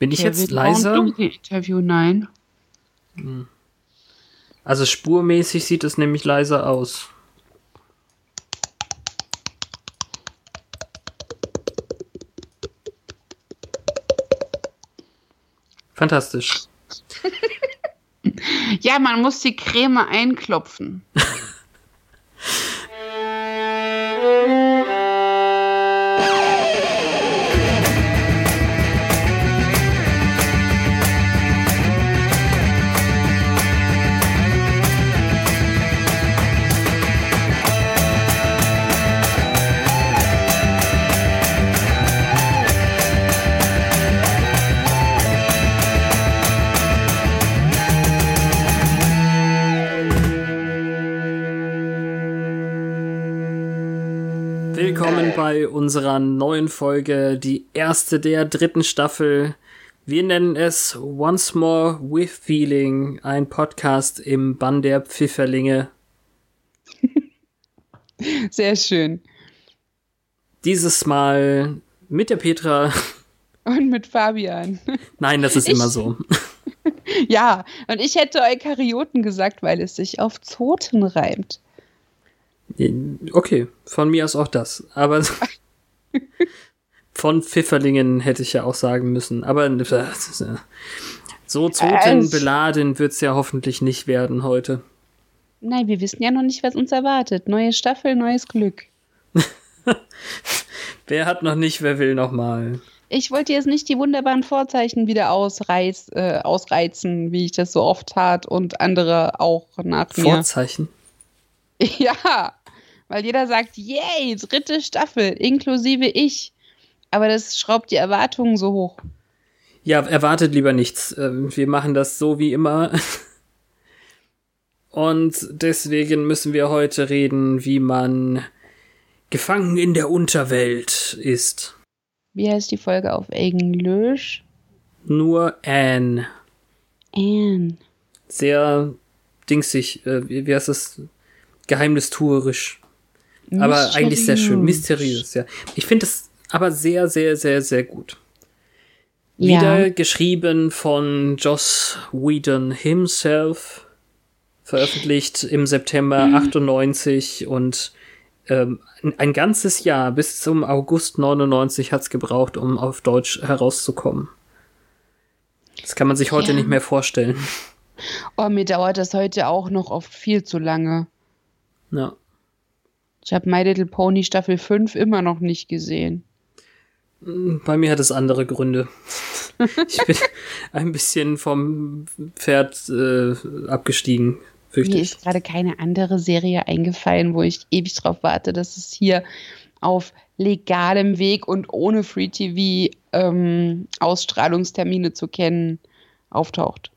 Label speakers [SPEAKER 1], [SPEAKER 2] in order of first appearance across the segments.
[SPEAKER 1] Bin ich jetzt leiser?
[SPEAKER 2] Interview, nein.
[SPEAKER 1] Also spurmäßig sieht es nämlich leiser aus. Fantastisch.
[SPEAKER 2] ja, man muss die Creme einklopfen.
[SPEAKER 1] bei unserer neuen Folge, die erste der dritten Staffel. Wir nennen es Once More with Feeling, ein Podcast im Bann der Pfifferlinge.
[SPEAKER 2] Sehr schön.
[SPEAKER 1] Dieses Mal mit der Petra.
[SPEAKER 2] Und mit Fabian.
[SPEAKER 1] Nein, das ist ich, immer so.
[SPEAKER 2] ja, und ich hätte Eukaryoten gesagt, weil es sich auf Zoten reimt.
[SPEAKER 1] Okay, von mir aus auch das. Aber von Pfifferlingen hätte ich ja auch sagen müssen. Aber äh, so zotenbeladen wird es ja hoffentlich nicht werden heute.
[SPEAKER 2] Nein, wir wissen ja noch nicht, was uns erwartet. Neue Staffel, neues Glück.
[SPEAKER 1] wer hat noch nicht, wer will noch mal.
[SPEAKER 2] Ich wollte jetzt nicht die wunderbaren Vorzeichen wieder ausreiz, äh, ausreizen, wie ich das so oft tat und andere auch nach
[SPEAKER 1] mir. Vorzeichen?
[SPEAKER 2] Ja, weil jeder sagt, yay, dritte Staffel, inklusive ich. Aber das schraubt die Erwartungen so hoch.
[SPEAKER 1] Ja, erwartet lieber nichts. Ähm, wir machen das so wie immer. Und deswegen müssen wir heute reden, wie man gefangen in der Unterwelt ist.
[SPEAKER 2] Wie heißt die Folge auf Englisch?
[SPEAKER 1] Nur Anne.
[SPEAKER 2] Anne.
[SPEAKER 1] Sehr dingsig, äh, wie heißt das? Geheimnistuerisch. Aber eigentlich sehr schön. Mysteriös, ja. Ich finde es aber sehr, sehr, sehr, sehr gut. Ja. Wieder geschrieben von Joss Whedon himself. Veröffentlicht im September mhm. 98 und ähm, ein ganzes Jahr bis zum August 99 hat's gebraucht, um auf Deutsch herauszukommen. Das kann man sich heute ja. nicht mehr vorstellen.
[SPEAKER 2] Oh, mir dauert das heute auch noch oft viel zu lange.
[SPEAKER 1] Ja.
[SPEAKER 2] Ich habe My Little Pony Staffel 5 immer noch nicht gesehen.
[SPEAKER 1] Bei mir hat es andere Gründe. ich bin ein bisschen vom Pferd äh, abgestiegen.
[SPEAKER 2] Fürchte Mir ist gerade keine andere Serie eingefallen, wo ich ewig drauf warte, dass es hier auf legalem Weg und ohne Free TV ähm, Ausstrahlungstermine zu kennen auftaucht.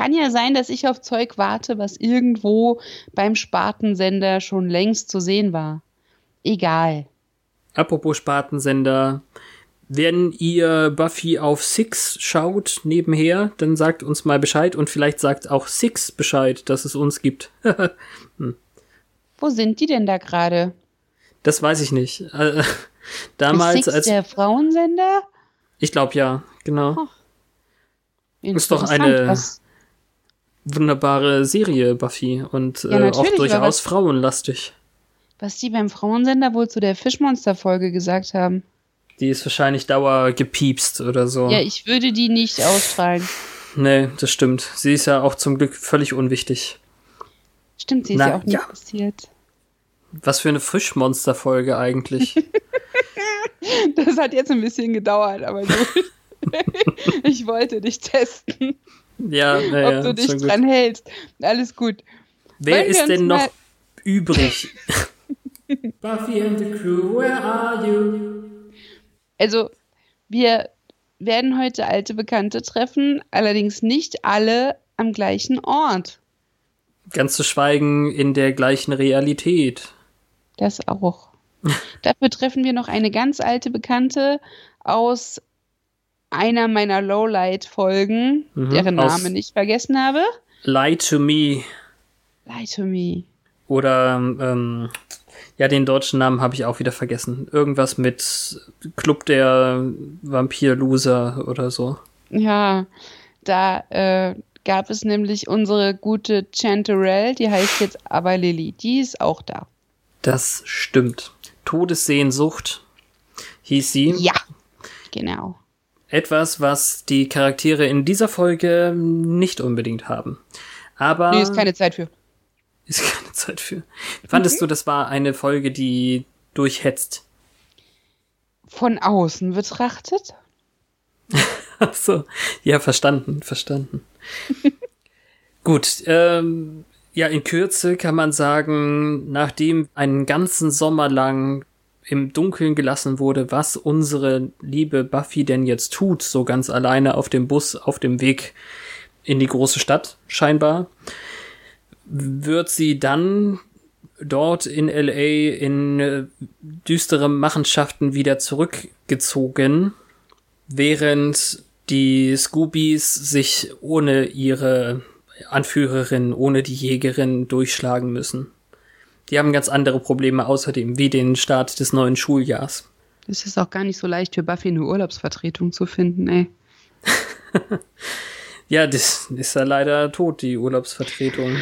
[SPEAKER 2] Kann ja sein, dass ich auf Zeug warte, was irgendwo beim Spartensender schon längst zu sehen war. Egal.
[SPEAKER 1] Apropos Spartensender, wenn ihr Buffy auf Six schaut nebenher, dann sagt uns mal Bescheid und vielleicht sagt auch Six Bescheid, dass es uns gibt.
[SPEAKER 2] hm. Wo sind die denn da gerade?
[SPEAKER 1] Das weiß ich nicht. Äh, damals
[SPEAKER 2] Ist Six
[SPEAKER 1] als
[SPEAKER 2] der Frauensender?
[SPEAKER 1] Ich glaube ja, genau. Oh. Ist doch eine was? Wunderbare Serie, Buffy, und ja, äh, auch durchaus was, frauenlastig.
[SPEAKER 2] Was die beim Frauensender wohl zu der Fischmonster-Folge gesagt haben.
[SPEAKER 1] Die ist wahrscheinlich dauer gepiepst oder so.
[SPEAKER 2] Ja, ich würde die nicht ausstrahlen.
[SPEAKER 1] Nee, das stimmt. Sie ist ja auch zum Glück völlig unwichtig.
[SPEAKER 2] Stimmt, sie ist Na, ja auch nicht ja. passiert.
[SPEAKER 1] Was für eine Fischmonster-Folge eigentlich.
[SPEAKER 2] das hat jetzt ein bisschen gedauert, aber gut. ich wollte dich testen.
[SPEAKER 1] Ja, naja,
[SPEAKER 2] ob du dich dran gut. hältst. Alles gut.
[SPEAKER 1] Wer Wollen ist denn noch übrig? Buffy and the crew, where are you?
[SPEAKER 2] Also, wir werden heute alte Bekannte treffen, allerdings nicht alle am gleichen Ort.
[SPEAKER 1] Ganz zu schweigen in der gleichen Realität.
[SPEAKER 2] Das auch. Dafür treffen wir noch eine ganz alte Bekannte aus einer meiner Lowlight-Folgen, mhm, deren Namen ich vergessen habe.
[SPEAKER 1] Lie to Me.
[SPEAKER 2] Lie to Me.
[SPEAKER 1] Oder ähm, Ja, den deutschen Namen habe ich auch wieder vergessen. Irgendwas mit Club der Vampir-Loser oder so.
[SPEAKER 2] Ja, da äh, gab es nämlich unsere gute Chanterelle, die heißt jetzt aber Lilly. Die ist auch da.
[SPEAKER 1] Das stimmt. Todessehnsucht hieß sie.
[SPEAKER 2] Ja, genau.
[SPEAKER 1] Etwas, was die Charaktere in dieser Folge nicht unbedingt haben. Aber.
[SPEAKER 2] Nee, ist keine Zeit für.
[SPEAKER 1] Ist keine Zeit für. Fandest okay. du, das war eine Folge, die durchhetzt?
[SPEAKER 2] Von außen betrachtet?
[SPEAKER 1] Ach so, ja, verstanden, verstanden. Gut, ähm, ja, in Kürze kann man sagen, nachdem einen ganzen Sommer lang im Dunkeln gelassen wurde, was unsere liebe Buffy denn jetzt tut, so ganz alleine auf dem Bus auf dem Weg in die große Stadt, scheinbar, wird sie dann dort in LA in äh, düstere Machenschaften wieder zurückgezogen, während die Scoobies sich ohne ihre Anführerin, ohne die Jägerin durchschlagen müssen. Die haben ganz andere Probleme außerdem, wie den Start des neuen Schuljahrs.
[SPEAKER 2] Es ist auch gar nicht so leicht für Buffy eine Urlaubsvertretung zu finden, ey.
[SPEAKER 1] ja, das ist ja leider tot, die Urlaubsvertretung.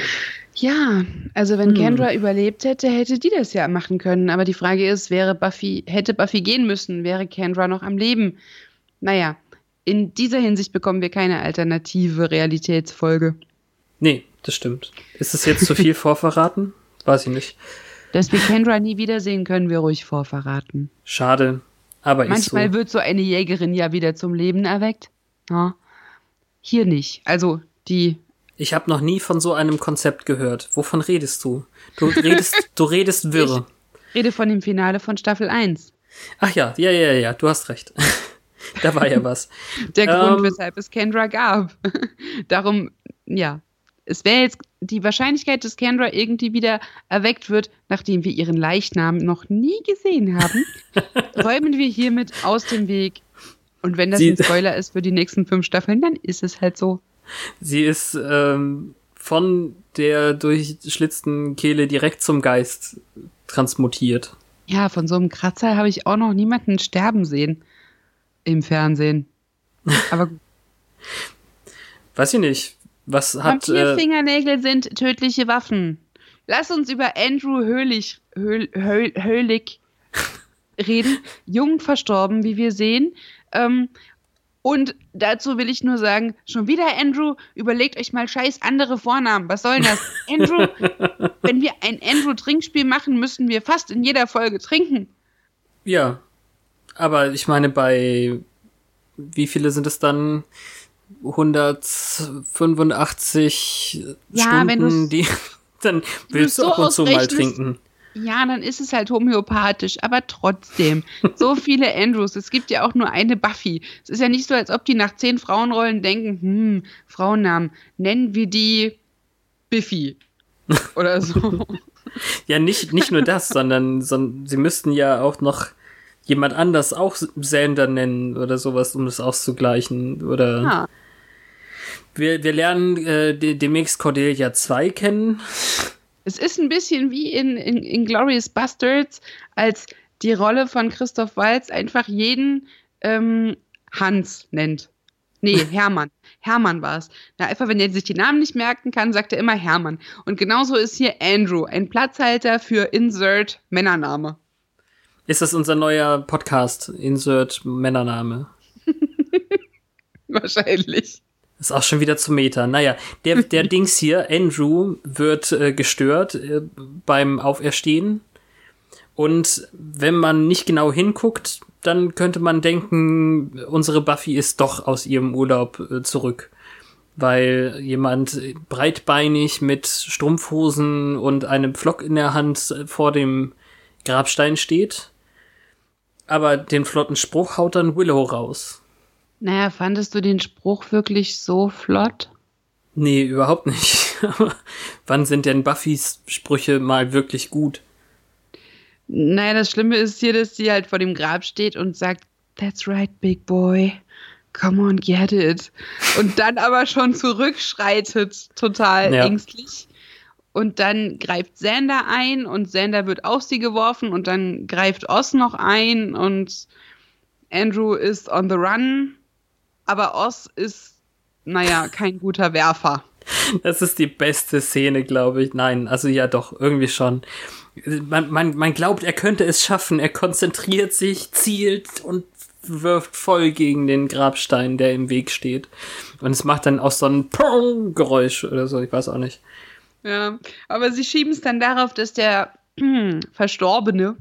[SPEAKER 2] Ja, also wenn hm. Kendra überlebt hätte, hätte die das ja machen können. Aber die Frage ist, wäre Buffy, hätte Buffy gehen müssen, wäre Kendra noch am Leben? Naja, in dieser Hinsicht bekommen wir keine alternative Realitätsfolge.
[SPEAKER 1] Nee, das stimmt. Ist es jetzt zu viel vorverraten? Weiß ich nicht.
[SPEAKER 2] Dass wir Kendra nie wiedersehen, können wir ruhig vorverraten.
[SPEAKER 1] Schade, aber
[SPEAKER 2] Manchmal
[SPEAKER 1] so.
[SPEAKER 2] wird so eine Jägerin ja wieder zum Leben erweckt. Ja. Hier nicht. Also die.
[SPEAKER 1] Ich habe noch nie von so einem Konzept gehört. Wovon redest du? Du redest, du redest wirr.
[SPEAKER 2] Ich rede von dem Finale von Staffel 1.
[SPEAKER 1] Ach ja, ja, ja, ja, du hast recht. da war ja was.
[SPEAKER 2] Der ähm, Grund, weshalb es Kendra gab. Darum, ja, es wäre jetzt die Wahrscheinlichkeit, dass Kendra irgendwie wieder erweckt wird, nachdem wir ihren Leichnam noch nie gesehen haben, räumen wir hiermit aus dem Weg. Und wenn das Sie, ein Spoiler ist für die nächsten fünf Staffeln, dann ist es halt so.
[SPEAKER 1] Sie ist ähm, von der durchschlitzten Kehle direkt zum Geist transmutiert.
[SPEAKER 2] Ja, von so einem Kratzer habe ich auch noch niemanden sterben sehen im Fernsehen. Aber
[SPEAKER 1] Weiß ich nicht. Was hat.
[SPEAKER 2] Vampirfingernägel äh, sind tödliche Waffen. Lass uns über Andrew Höhlich, Höhl, Höhl, Höhlig reden. Jung verstorben, wie wir sehen. Ähm, und dazu will ich nur sagen, schon wieder Andrew, überlegt euch mal scheiß andere Vornamen. Was soll denn das? Andrew, wenn wir ein Andrew-Trinkspiel machen, müssen wir fast in jeder Folge trinken.
[SPEAKER 1] Ja. Aber ich meine, bei wie viele sind es dann? 185 ja, Stunden, die dann willst du so ab und zu mal trinken.
[SPEAKER 2] Ja, dann ist es halt homöopathisch, aber trotzdem. So viele Andrews. Es gibt ja auch nur eine Buffy. Es ist ja nicht so, als ob die nach zehn Frauenrollen denken, hm, Frauennamen, nennen wir die Biffy. Oder so.
[SPEAKER 1] ja, nicht, nicht nur das, sondern, sondern sie müssten ja auch noch jemand anders auch Sander nennen oder sowas, um das auszugleichen. Oder. Ja. Wir, wir lernen äh, demnächst Cordelia 2 kennen.
[SPEAKER 2] Es ist ein bisschen wie in, in, in Glorious Bastards, als die Rolle von Christoph Waltz einfach jeden ähm, Hans nennt. Nee, Hermann. Hermann war es. Na, einfach, wenn er sich die Namen nicht merken kann, sagt er immer Hermann. Und genauso ist hier Andrew, ein Platzhalter für Insert Männername.
[SPEAKER 1] Ist das unser neuer Podcast, Insert Männername?
[SPEAKER 2] Wahrscheinlich.
[SPEAKER 1] Ist auch schon wieder zu Meta. Naja, der, der Dings hier, Andrew, wird äh, gestört äh, beim Auferstehen. Und wenn man nicht genau hinguckt, dann könnte man denken, unsere Buffy ist doch aus ihrem Urlaub äh, zurück. Weil jemand breitbeinig mit Strumpfhosen und einem Pflock in der Hand vor dem Grabstein steht. Aber den flotten Spruch haut dann Willow raus.
[SPEAKER 2] Naja, fandest du den Spruch wirklich so flott?
[SPEAKER 1] Nee, überhaupt nicht. Wann sind denn Buffys Sprüche mal wirklich gut?
[SPEAKER 2] Naja, das Schlimme ist hier, dass sie halt vor dem Grab steht und sagt, That's right, big boy. Come on, get it. Und dann aber schon zurückschreitet, total ja. ängstlich. Und dann greift Xander ein und Xander wird auf sie geworfen und dann greift Oz noch ein und Andrew ist on the run. Aber Oz ist, naja, kein guter Werfer.
[SPEAKER 1] Das ist die beste Szene, glaube ich. Nein, also ja doch, irgendwie schon. Man, man, man glaubt, er könnte es schaffen. Er konzentriert sich, zielt und wirft voll gegen den Grabstein, der im Weg steht. Und es macht dann auch so ein Geräusch oder so, ich weiß auch nicht.
[SPEAKER 2] Ja, aber sie schieben es dann darauf, dass der Verstorbene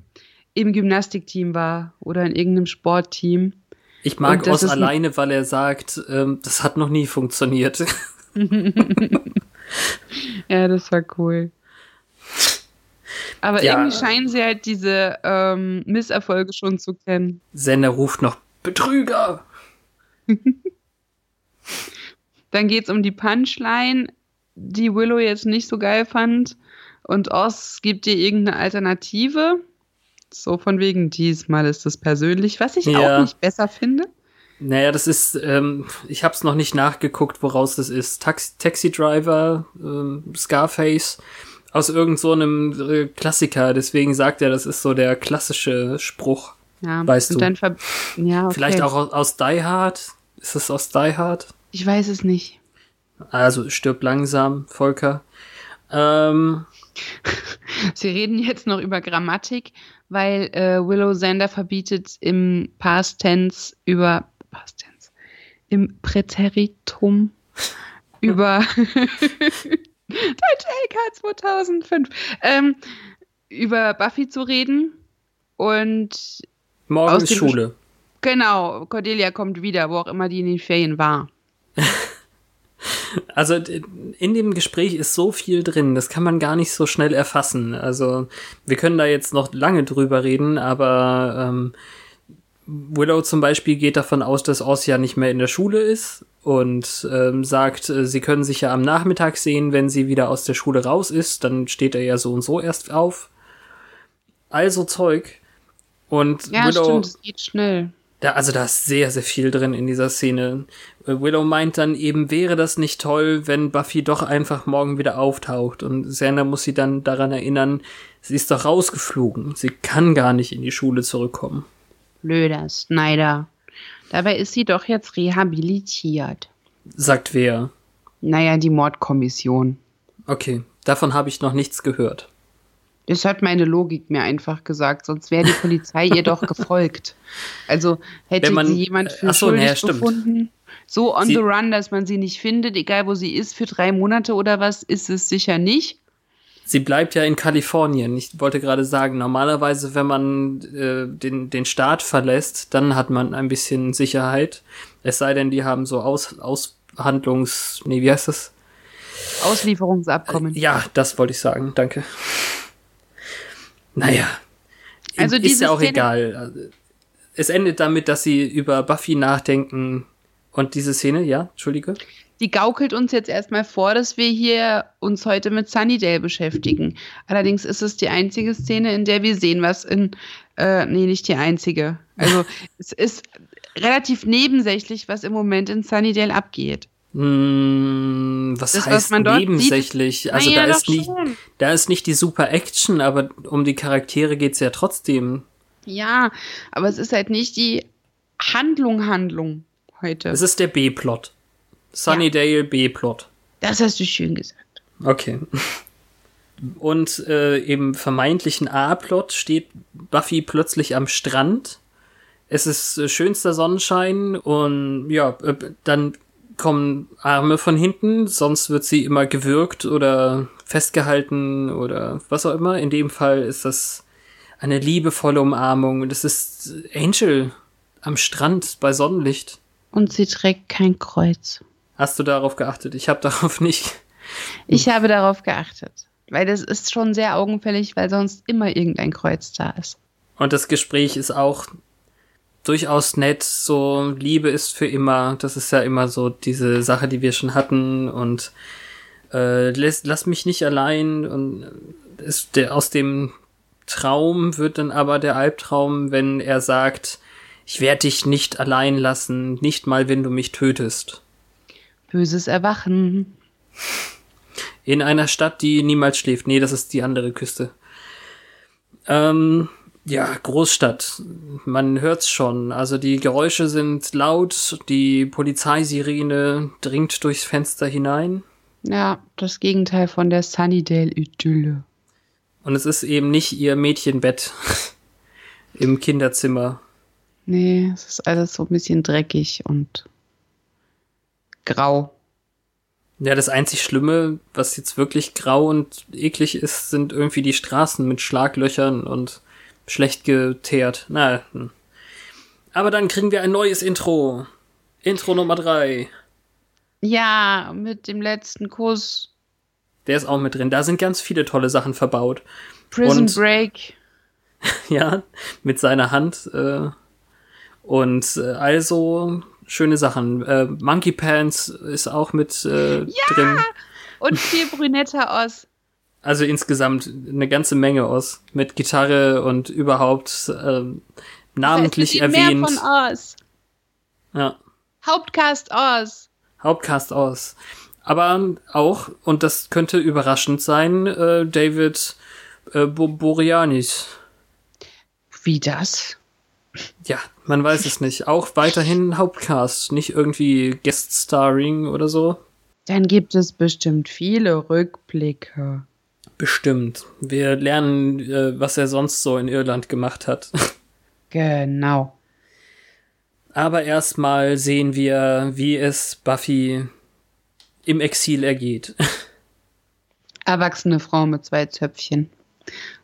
[SPEAKER 2] im Gymnastikteam war oder in irgendeinem Sportteam.
[SPEAKER 1] Ich mag Oz alleine, weil er sagt, ähm, das hat noch nie funktioniert.
[SPEAKER 2] ja, das war cool. Aber ja. irgendwie scheinen sie halt diese ähm, Misserfolge schon zu kennen.
[SPEAKER 1] Sender ruft noch Betrüger.
[SPEAKER 2] Dann geht es um die Punchline, die Willow jetzt nicht so geil fand. Und Oz gibt dir irgendeine Alternative. So von wegen, diesmal ist es persönlich, was ich ja. auch nicht besser finde.
[SPEAKER 1] Naja, das ist, ähm, ich habe es noch nicht nachgeguckt, woraus das ist. Taxi, Taxi Driver, ähm, Scarface, aus irgendeinem so äh, Klassiker. Deswegen sagt er, das ist so der klassische Spruch. Ja, weißt du. ja, okay. Vielleicht auch aus, aus Die Hard. Ist es aus Die Hard?
[SPEAKER 2] Ich weiß es nicht.
[SPEAKER 1] Also stirb langsam, Volker. Ähm,
[SPEAKER 2] Sie reden jetzt noch über Grammatik, weil äh, Willow Sander verbietet im Past Tense über Past Tense, im Präteritum über Deutsche LK 2005 ähm, über Buffy zu reden und
[SPEAKER 1] morgen ist Schule.
[SPEAKER 2] Genau, Cordelia kommt wieder, wo auch immer die in den Ferien war.
[SPEAKER 1] Also in dem Gespräch ist so viel drin, das kann man gar nicht so schnell erfassen. Also wir können da jetzt noch lange drüber reden, aber ähm, Willow zum Beispiel geht davon aus, dass Oz ja nicht mehr in der Schule ist und ähm, sagt, äh, sie können sich ja am Nachmittag sehen, wenn sie wieder aus der Schule raus ist, dann steht er ja so und so erst auf. Also Zeug. Und
[SPEAKER 2] ja, Willow, stimmt, es geht schnell.
[SPEAKER 1] Da, also da ist sehr, sehr viel drin in dieser Szene. Äh, Willow meint dann eben, wäre das nicht toll, wenn Buffy doch einfach morgen wieder auftaucht. Und Xander muss sie dann daran erinnern, sie ist doch rausgeflogen. Sie kann gar nicht in die Schule zurückkommen.
[SPEAKER 2] Blöder Snyder. Dabei ist sie doch jetzt rehabilitiert.
[SPEAKER 1] Sagt wer?
[SPEAKER 2] Naja, die Mordkommission.
[SPEAKER 1] Okay, davon habe ich noch nichts gehört.
[SPEAKER 2] Das hat meine Logik mir einfach gesagt, sonst wäre die Polizei ihr doch gefolgt. Also hätte man, sie jemand für achso, schuldig nee, befunden, so on sie, the run, dass man sie nicht findet, egal wo sie ist, für drei Monate oder was, ist es sicher nicht.
[SPEAKER 1] Sie bleibt ja in Kalifornien. Ich wollte gerade sagen, normalerweise, wenn man äh, den, den Staat verlässt, dann hat man ein bisschen Sicherheit. Es sei denn, die haben so Aus, Aushandlungs... Nee, wie heißt das?
[SPEAKER 2] Auslieferungsabkommen.
[SPEAKER 1] Äh, ja, das wollte ich sagen. Danke. Naja. Also ist ja auch Szene egal. Es endet damit, dass sie über Buffy nachdenken. Und diese Szene, ja, Entschuldige
[SPEAKER 2] die gaukelt uns jetzt erstmal vor, dass wir hier uns heute mit Sunnydale beschäftigen. Allerdings ist es die einzige Szene, in der wir sehen, was in, äh, nee, nicht die einzige. Also es ist relativ nebensächlich, was im Moment in Sunnydale abgeht.
[SPEAKER 1] Mm, was das, heißt was nebensächlich? Sieht, also naja, da ist nicht, da ist nicht die super Action, aber um die Charaktere geht's ja trotzdem.
[SPEAKER 2] Ja, aber es ist halt nicht die Handlung, Handlung heute.
[SPEAKER 1] Es ist der B-Plot. Sunnydale ja. B-Plot.
[SPEAKER 2] Das hast du schön gesagt.
[SPEAKER 1] Okay. Und äh, im vermeintlichen A-Plot steht Buffy plötzlich am Strand. Es ist äh, schönster Sonnenschein und ja, äh, dann kommen Arme von hinten, sonst wird sie immer gewürgt oder festgehalten oder was auch immer. In dem Fall ist das eine liebevolle Umarmung. Das ist Angel am Strand bei Sonnenlicht.
[SPEAKER 2] Und sie trägt kein Kreuz.
[SPEAKER 1] Hast du darauf geachtet? Ich habe darauf nicht.
[SPEAKER 2] Ich habe darauf geachtet, weil das ist schon sehr augenfällig, weil sonst immer irgendein Kreuz da ist.
[SPEAKER 1] Und das Gespräch ist auch durchaus nett, so Liebe ist für immer. Das ist ja immer so diese Sache, die wir schon hatten und äh, lass, lass mich nicht allein und ist der aus dem Traum wird dann aber der Albtraum, wenn er sagt, ich werde dich nicht allein lassen, nicht mal wenn du mich tötest
[SPEAKER 2] böses Erwachen.
[SPEAKER 1] In einer Stadt, die niemals schläft. Nee, das ist die andere Küste. Ähm, ja, Großstadt. Man hört's schon. Also die Geräusche sind laut, die Polizeisirene dringt durchs Fenster hinein.
[SPEAKER 2] Ja, das Gegenteil von der Sunnydale-Idylle.
[SPEAKER 1] Und es ist eben nicht ihr Mädchenbett im Kinderzimmer.
[SPEAKER 2] Nee, es ist alles so ein bisschen dreckig und grau.
[SPEAKER 1] Ja, das einzig Schlimme, was jetzt wirklich grau und eklig ist, sind irgendwie die Straßen mit Schlaglöchern und schlecht geteert. Na, hm. aber dann kriegen wir ein neues Intro. Intro Nummer drei.
[SPEAKER 2] Ja, mit dem letzten Kuss.
[SPEAKER 1] Der ist auch mit drin. Da sind ganz viele tolle Sachen verbaut.
[SPEAKER 2] Prison und, Break.
[SPEAKER 1] ja, mit seiner Hand. Äh, und äh, also schöne Sachen. Äh, Monkey Pants ist auch mit äh, ja! drin.
[SPEAKER 2] Und viel Brünetta aus.
[SPEAKER 1] Also insgesamt eine ganze Menge aus. Mit Gitarre und überhaupt äh, namentlich das heißt, erwähnt. Mehr von Oz. Ja.
[SPEAKER 2] Hauptcast Oz.
[SPEAKER 1] Hauptcast Oz. Aber auch, und das könnte überraschend sein, äh, David äh, Boreanis.
[SPEAKER 2] Wie das?
[SPEAKER 1] Ja, man weiß es nicht. Auch weiterhin Hauptcast, nicht irgendwie Guest-Starring oder so.
[SPEAKER 2] Dann gibt es bestimmt viele Rückblicke.
[SPEAKER 1] Bestimmt. Wir lernen, äh, was er sonst so in Irland gemacht hat.
[SPEAKER 2] Genau.
[SPEAKER 1] Aber erstmal sehen wir, wie es Buffy im Exil ergeht.
[SPEAKER 2] Erwachsene Frau mit zwei Zöpfchen.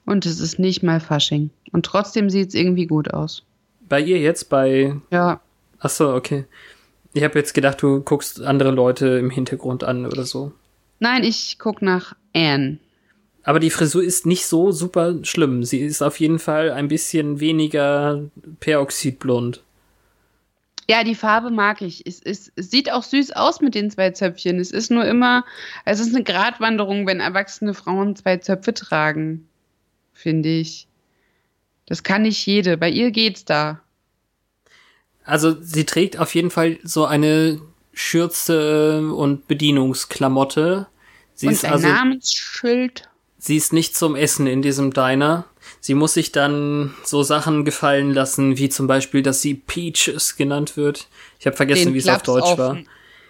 [SPEAKER 2] Und es ist nicht mal Fasching. Und trotzdem sieht es irgendwie gut aus.
[SPEAKER 1] Bei ihr jetzt? Bei.
[SPEAKER 2] Ja.
[SPEAKER 1] Ach so, okay. Ich habe jetzt gedacht, du guckst andere Leute im Hintergrund an oder so.
[SPEAKER 2] Nein, ich guck nach Anne.
[SPEAKER 1] Aber die Frisur ist nicht so super schlimm. Sie ist auf jeden Fall ein bisschen weniger peroxidblond.
[SPEAKER 2] Ja, die Farbe mag ich. Es, es, es, sieht auch süß aus mit den zwei Zöpfchen. Es ist nur immer, es ist eine Gratwanderung, wenn erwachsene Frauen zwei Zöpfe tragen, finde ich. Das kann nicht jede. Bei ihr geht's da.
[SPEAKER 1] Also sie trägt auf jeden Fall so eine Schürze und Bedienungsklamotte. Sie
[SPEAKER 2] und
[SPEAKER 1] ist
[SPEAKER 2] ein
[SPEAKER 1] also,
[SPEAKER 2] Namensschild.
[SPEAKER 1] Sie ist nicht zum Essen in diesem Diner. Sie muss sich dann so Sachen gefallen lassen, wie zum Beispiel, dass sie Peaches genannt wird. Ich habe vergessen, wie es auf Deutsch auf war.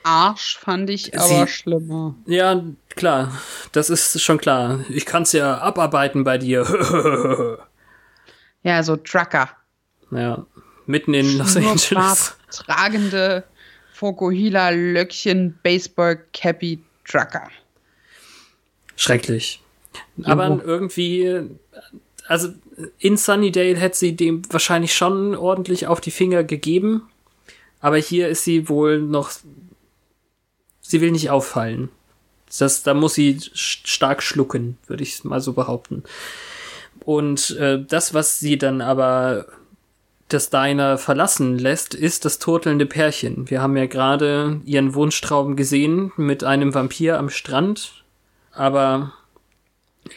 [SPEAKER 2] Arsch fand ich aber sie, schlimmer.
[SPEAKER 1] Ja, klar, das ist schon klar. Ich kann's ja abarbeiten bei dir.
[SPEAKER 2] ja, so Trucker.
[SPEAKER 1] Ja, mitten in Los Angeles.
[SPEAKER 2] tragende Fokuhila Löckchen Baseball Cappy Trucker.
[SPEAKER 1] Schrecklich. Aber irgendwie also in Sunnydale hätte sie dem wahrscheinlich schon ordentlich auf die Finger gegeben. Aber hier ist sie wohl noch. Sie will nicht auffallen. Das, da muss sie stark schlucken, würde ich mal so behaupten. Und äh, das, was sie dann aber das Diner verlassen lässt, ist das turtelnde Pärchen. Wir haben ja gerade ihren Wunschtraum gesehen mit einem Vampir am Strand. Aber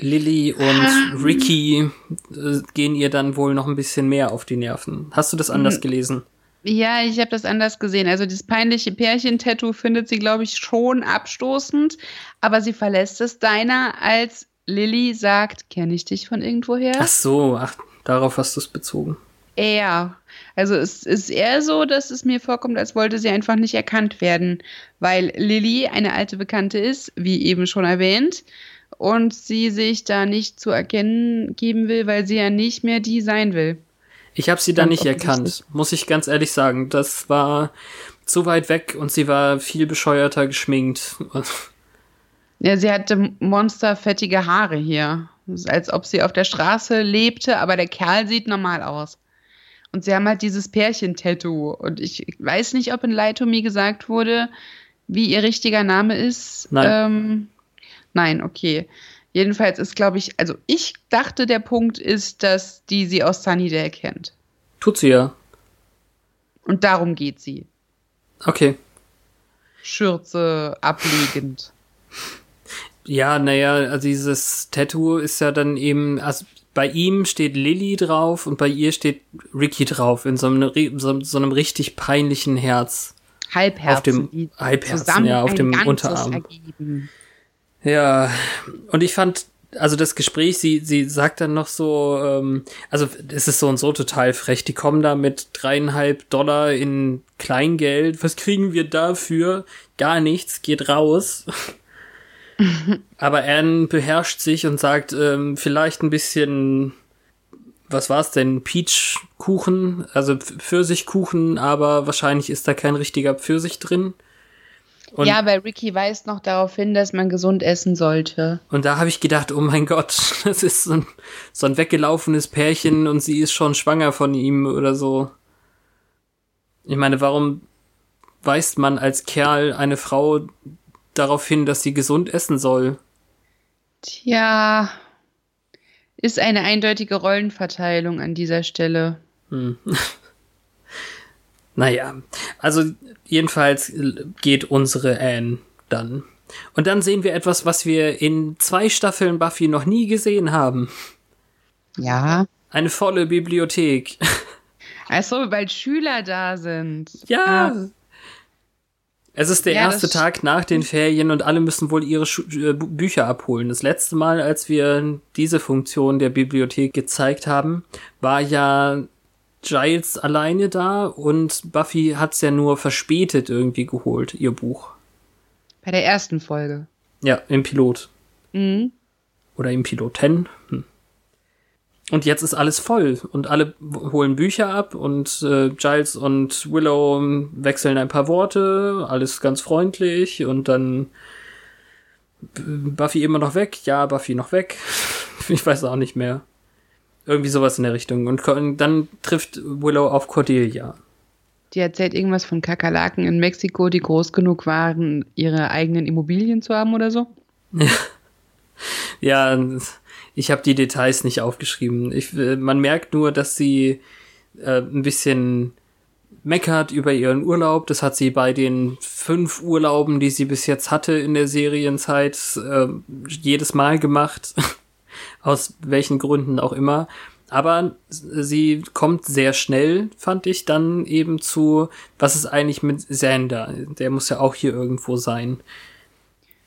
[SPEAKER 1] Lilly und ähm. Ricky äh, gehen ihr dann wohl noch ein bisschen mehr auf die Nerven. Hast du das anders mhm. gelesen?
[SPEAKER 2] Ja, ich habe das anders gesehen. Also das peinliche Pärchen-Tattoo findet sie, glaube ich, schon abstoßend, aber sie verlässt es deiner, als Lilly sagt, kenne ich dich von irgendwoher?
[SPEAKER 1] Ach so, ach, darauf hast du es bezogen.
[SPEAKER 2] Eher. Also es ist eher so, dass es mir vorkommt, als wollte sie einfach nicht erkannt werden, weil Lilly eine alte Bekannte ist, wie eben schon erwähnt und sie sich da nicht zu erkennen geben will, weil sie ja nicht mehr die sein will.
[SPEAKER 1] Ich habe sie da nicht erkannt, muss ich ganz ehrlich sagen. Das war zu weit weg und sie war viel bescheuerter geschminkt.
[SPEAKER 2] Ja, sie hatte monsterfettige Haare hier. Als ob sie auf der Straße lebte, aber der Kerl sieht normal aus. Und sie haben halt dieses Pärchen-Tattoo. Und ich weiß nicht, ob in Light to Me gesagt wurde, wie ihr richtiger Name ist.
[SPEAKER 1] Nein.
[SPEAKER 2] Ähm, Nein, okay. Jedenfalls ist, glaube ich, also ich dachte, der Punkt ist, dass die sie aus Sunnydale kennt.
[SPEAKER 1] Tut sie ja.
[SPEAKER 2] Und darum geht sie.
[SPEAKER 1] Okay.
[SPEAKER 2] Schürze ablegend.
[SPEAKER 1] Ja, naja, also dieses Tattoo ist ja dann eben, also bei ihm steht Lilly drauf und bei ihr steht Ricky drauf, in so einem, so, so einem richtig peinlichen Herz.
[SPEAKER 2] Halbherzen.
[SPEAKER 1] Auf dem Halbherzen, ja, auf dem Unterarm. Ergeben. Ja, und ich fand, also das Gespräch, sie, sie sagt dann noch so, ähm, also es ist so und so total frech. Die kommen da mit dreieinhalb Dollar in Kleingeld. Was kriegen wir dafür? Gar nichts, geht raus. Aber Anne beherrscht sich und sagt, ähm, vielleicht ein bisschen, was war's denn? Peachkuchen, also Pfirsichkuchen, aber wahrscheinlich ist da kein richtiger Pfirsich drin.
[SPEAKER 2] Und ja, weil Ricky weist noch darauf hin, dass man gesund essen sollte.
[SPEAKER 1] Und da habe ich gedacht, oh mein Gott, das ist so ein, so ein weggelaufenes Pärchen und sie ist schon schwanger von ihm oder so. Ich meine, warum weist man als Kerl eine Frau darauf hin, dass sie gesund essen soll?
[SPEAKER 2] Tja, ist eine eindeutige Rollenverteilung an dieser Stelle. Hm.
[SPEAKER 1] naja, also jedenfalls geht unsere Anne dann. Und dann sehen wir etwas, was wir in zwei Staffeln Buffy noch nie gesehen haben.
[SPEAKER 2] Ja.
[SPEAKER 1] Eine volle Bibliothek.
[SPEAKER 2] Achso, weil Schüler da sind.
[SPEAKER 1] Ja. ja. Es ist der ja, erste Tag nach den Ferien und alle müssen wohl ihre Schu äh, Bücher abholen. Das letzte Mal, als wir diese Funktion der Bibliothek gezeigt haben, war ja Giles alleine da und Buffy hat's ja nur verspätet irgendwie geholt, ihr Buch.
[SPEAKER 2] Bei der ersten Folge.
[SPEAKER 1] Ja, im Pilot. Mhm. Oder im Piloten. Hm. Und jetzt ist alles voll und alle holen Bücher ab und äh, Giles und Willow wechseln ein paar Worte, alles ganz freundlich und dann Buffy immer noch weg, ja, Buffy noch weg. ich weiß auch nicht mehr. Irgendwie sowas in der Richtung. Und dann trifft Willow auf Cordelia.
[SPEAKER 2] Die erzählt irgendwas von Kakerlaken in Mexiko, die groß genug waren, ihre eigenen Immobilien zu haben oder so.
[SPEAKER 1] ja, ich habe die Details nicht aufgeschrieben. Ich, äh, man merkt nur, dass sie äh, ein bisschen meckert über ihren Urlaub. Das hat sie bei den fünf Urlauben, die sie bis jetzt hatte in der Serienzeit, äh, jedes Mal gemacht. Aus welchen Gründen auch immer. Aber sie kommt sehr schnell, fand ich, dann eben zu, was ist eigentlich mit Sander? Der muss ja auch hier irgendwo sein.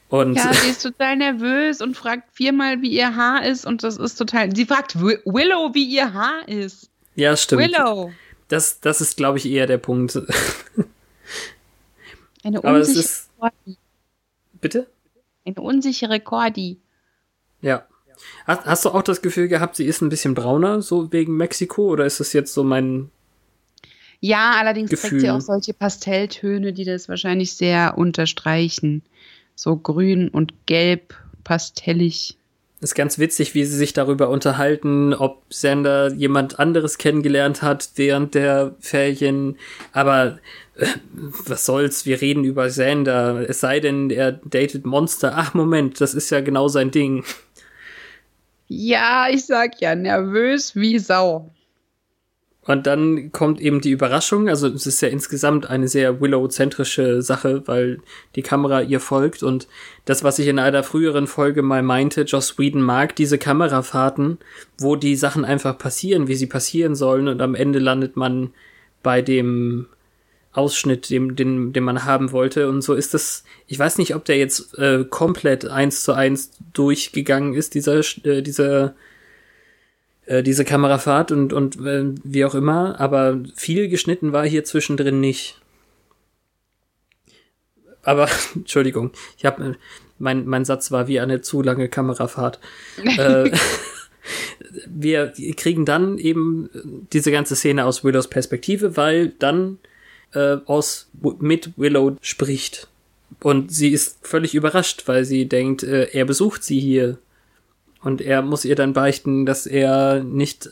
[SPEAKER 2] Und ja, sie ist total nervös und fragt viermal, wie ihr Haar ist und das ist total. Sie fragt Willow, wie ihr Haar ist.
[SPEAKER 1] Ja, stimmt. Willow. Das, das ist, glaube ich, eher der Punkt.
[SPEAKER 2] Eine unsichere Cordy.
[SPEAKER 1] Bitte?
[SPEAKER 2] Eine unsichere Cordy.
[SPEAKER 1] Ja. Hast, hast du auch das Gefühl gehabt, sie ist ein bisschen brauner, so wegen Mexiko, oder ist das jetzt so mein
[SPEAKER 2] ja, allerdings Gefühl. trägt sie auch solche Pastelltöne, die das wahrscheinlich sehr unterstreichen so grün und gelb, pastellig.
[SPEAKER 1] Ist ganz witzig, wie sie sich darüber unterhalten, ob Sander jemand anderes kennengelernt hat während der Ferien. Aber äh, was soll's, wir reden über Sander. Es sei denn, er datet Monster. Ach, Moment, das ist ja genau sein Ding.
[SPEAKER 2] Ja, ich sag ja, nervös wie Sau.
[SPEAKER 1] Und dann kommt eben die Überraschung. Also es ist ja insgesamt eine sehr Willow-zentrische Sache, weil die Kamera ihr folgt. Und das, was ich in einer früheren Folge mal meinte, Joss Whedon mag diese Kamerafahrten, wo die Sachen einfach passieren, wie sie passieren sollen. Und am Ende landet man bei dem Ausschnitt, dem, den, den man haben wollte. Und so ist das, ich weiß nicht, ob der jetzt äh, komplett eins zu eins durchgegangen ist, dieser, äh, dieser äh, diese Kamerafahrt und, und äh, wie auch immer, aber viel geschnitten war hier zwischendrin nicht. Aber, Entschuldigung, ich habe mein, mein Satz war wie eine zu lange Kamerafahrt. äh, wir kriegen dann eben diese ganze Szene aus Willows Perspektive, weil dann äh, aus mit Willow spricht. Und sie ist völlig überrascht, weil sie denkt, äh, er besucht sie hier und er muss ihr dann beichten, dass er nicht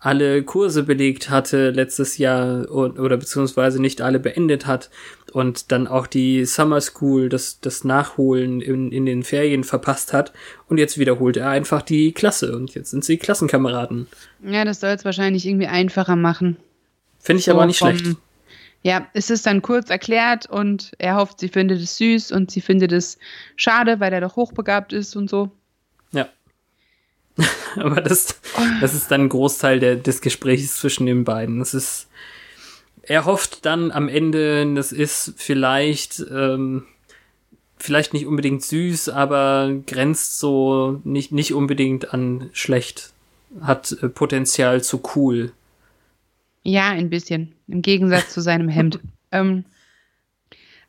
[SPEAKER 1] alle Kurse belegt hatte letztes Jahr oder beziehungsweise nicht alle beendet hat und dann auch die Summer School, das, das Nachholen in, in den Ferien verpasst hat und jetzt wiederholt er einfach die Klasse und jetzt sind sie Klassenkameraden.
[SPEAKER 2] Ja, das soll es wahrscheinlich irgendwie einfacher machen.
[SPEAKER 1] Finde ich so aber nicht schlecht.
[SPEAKER 2] Ja, es ist dann kurz erklärt und er hofft, sie findet es süß und sie findet es schade, weil er doch hochbegabt ist und so.
[SPEAKER 1] Ja. Aber das, das ist dann ein Großteil der, des Gesprächs zwischen den beiden. Das ist, er hofft dann am Ende, das ist vielleicht ähm, vielleicht nicht unbedingt süß, aber grenzt so nicht, nicht unbedingt an schlecht. Hat Potenzial zu cool.
[SPEAKER 2] Ja, ein bisschen. Im Gegensatz zu seinem Hemd. ähm,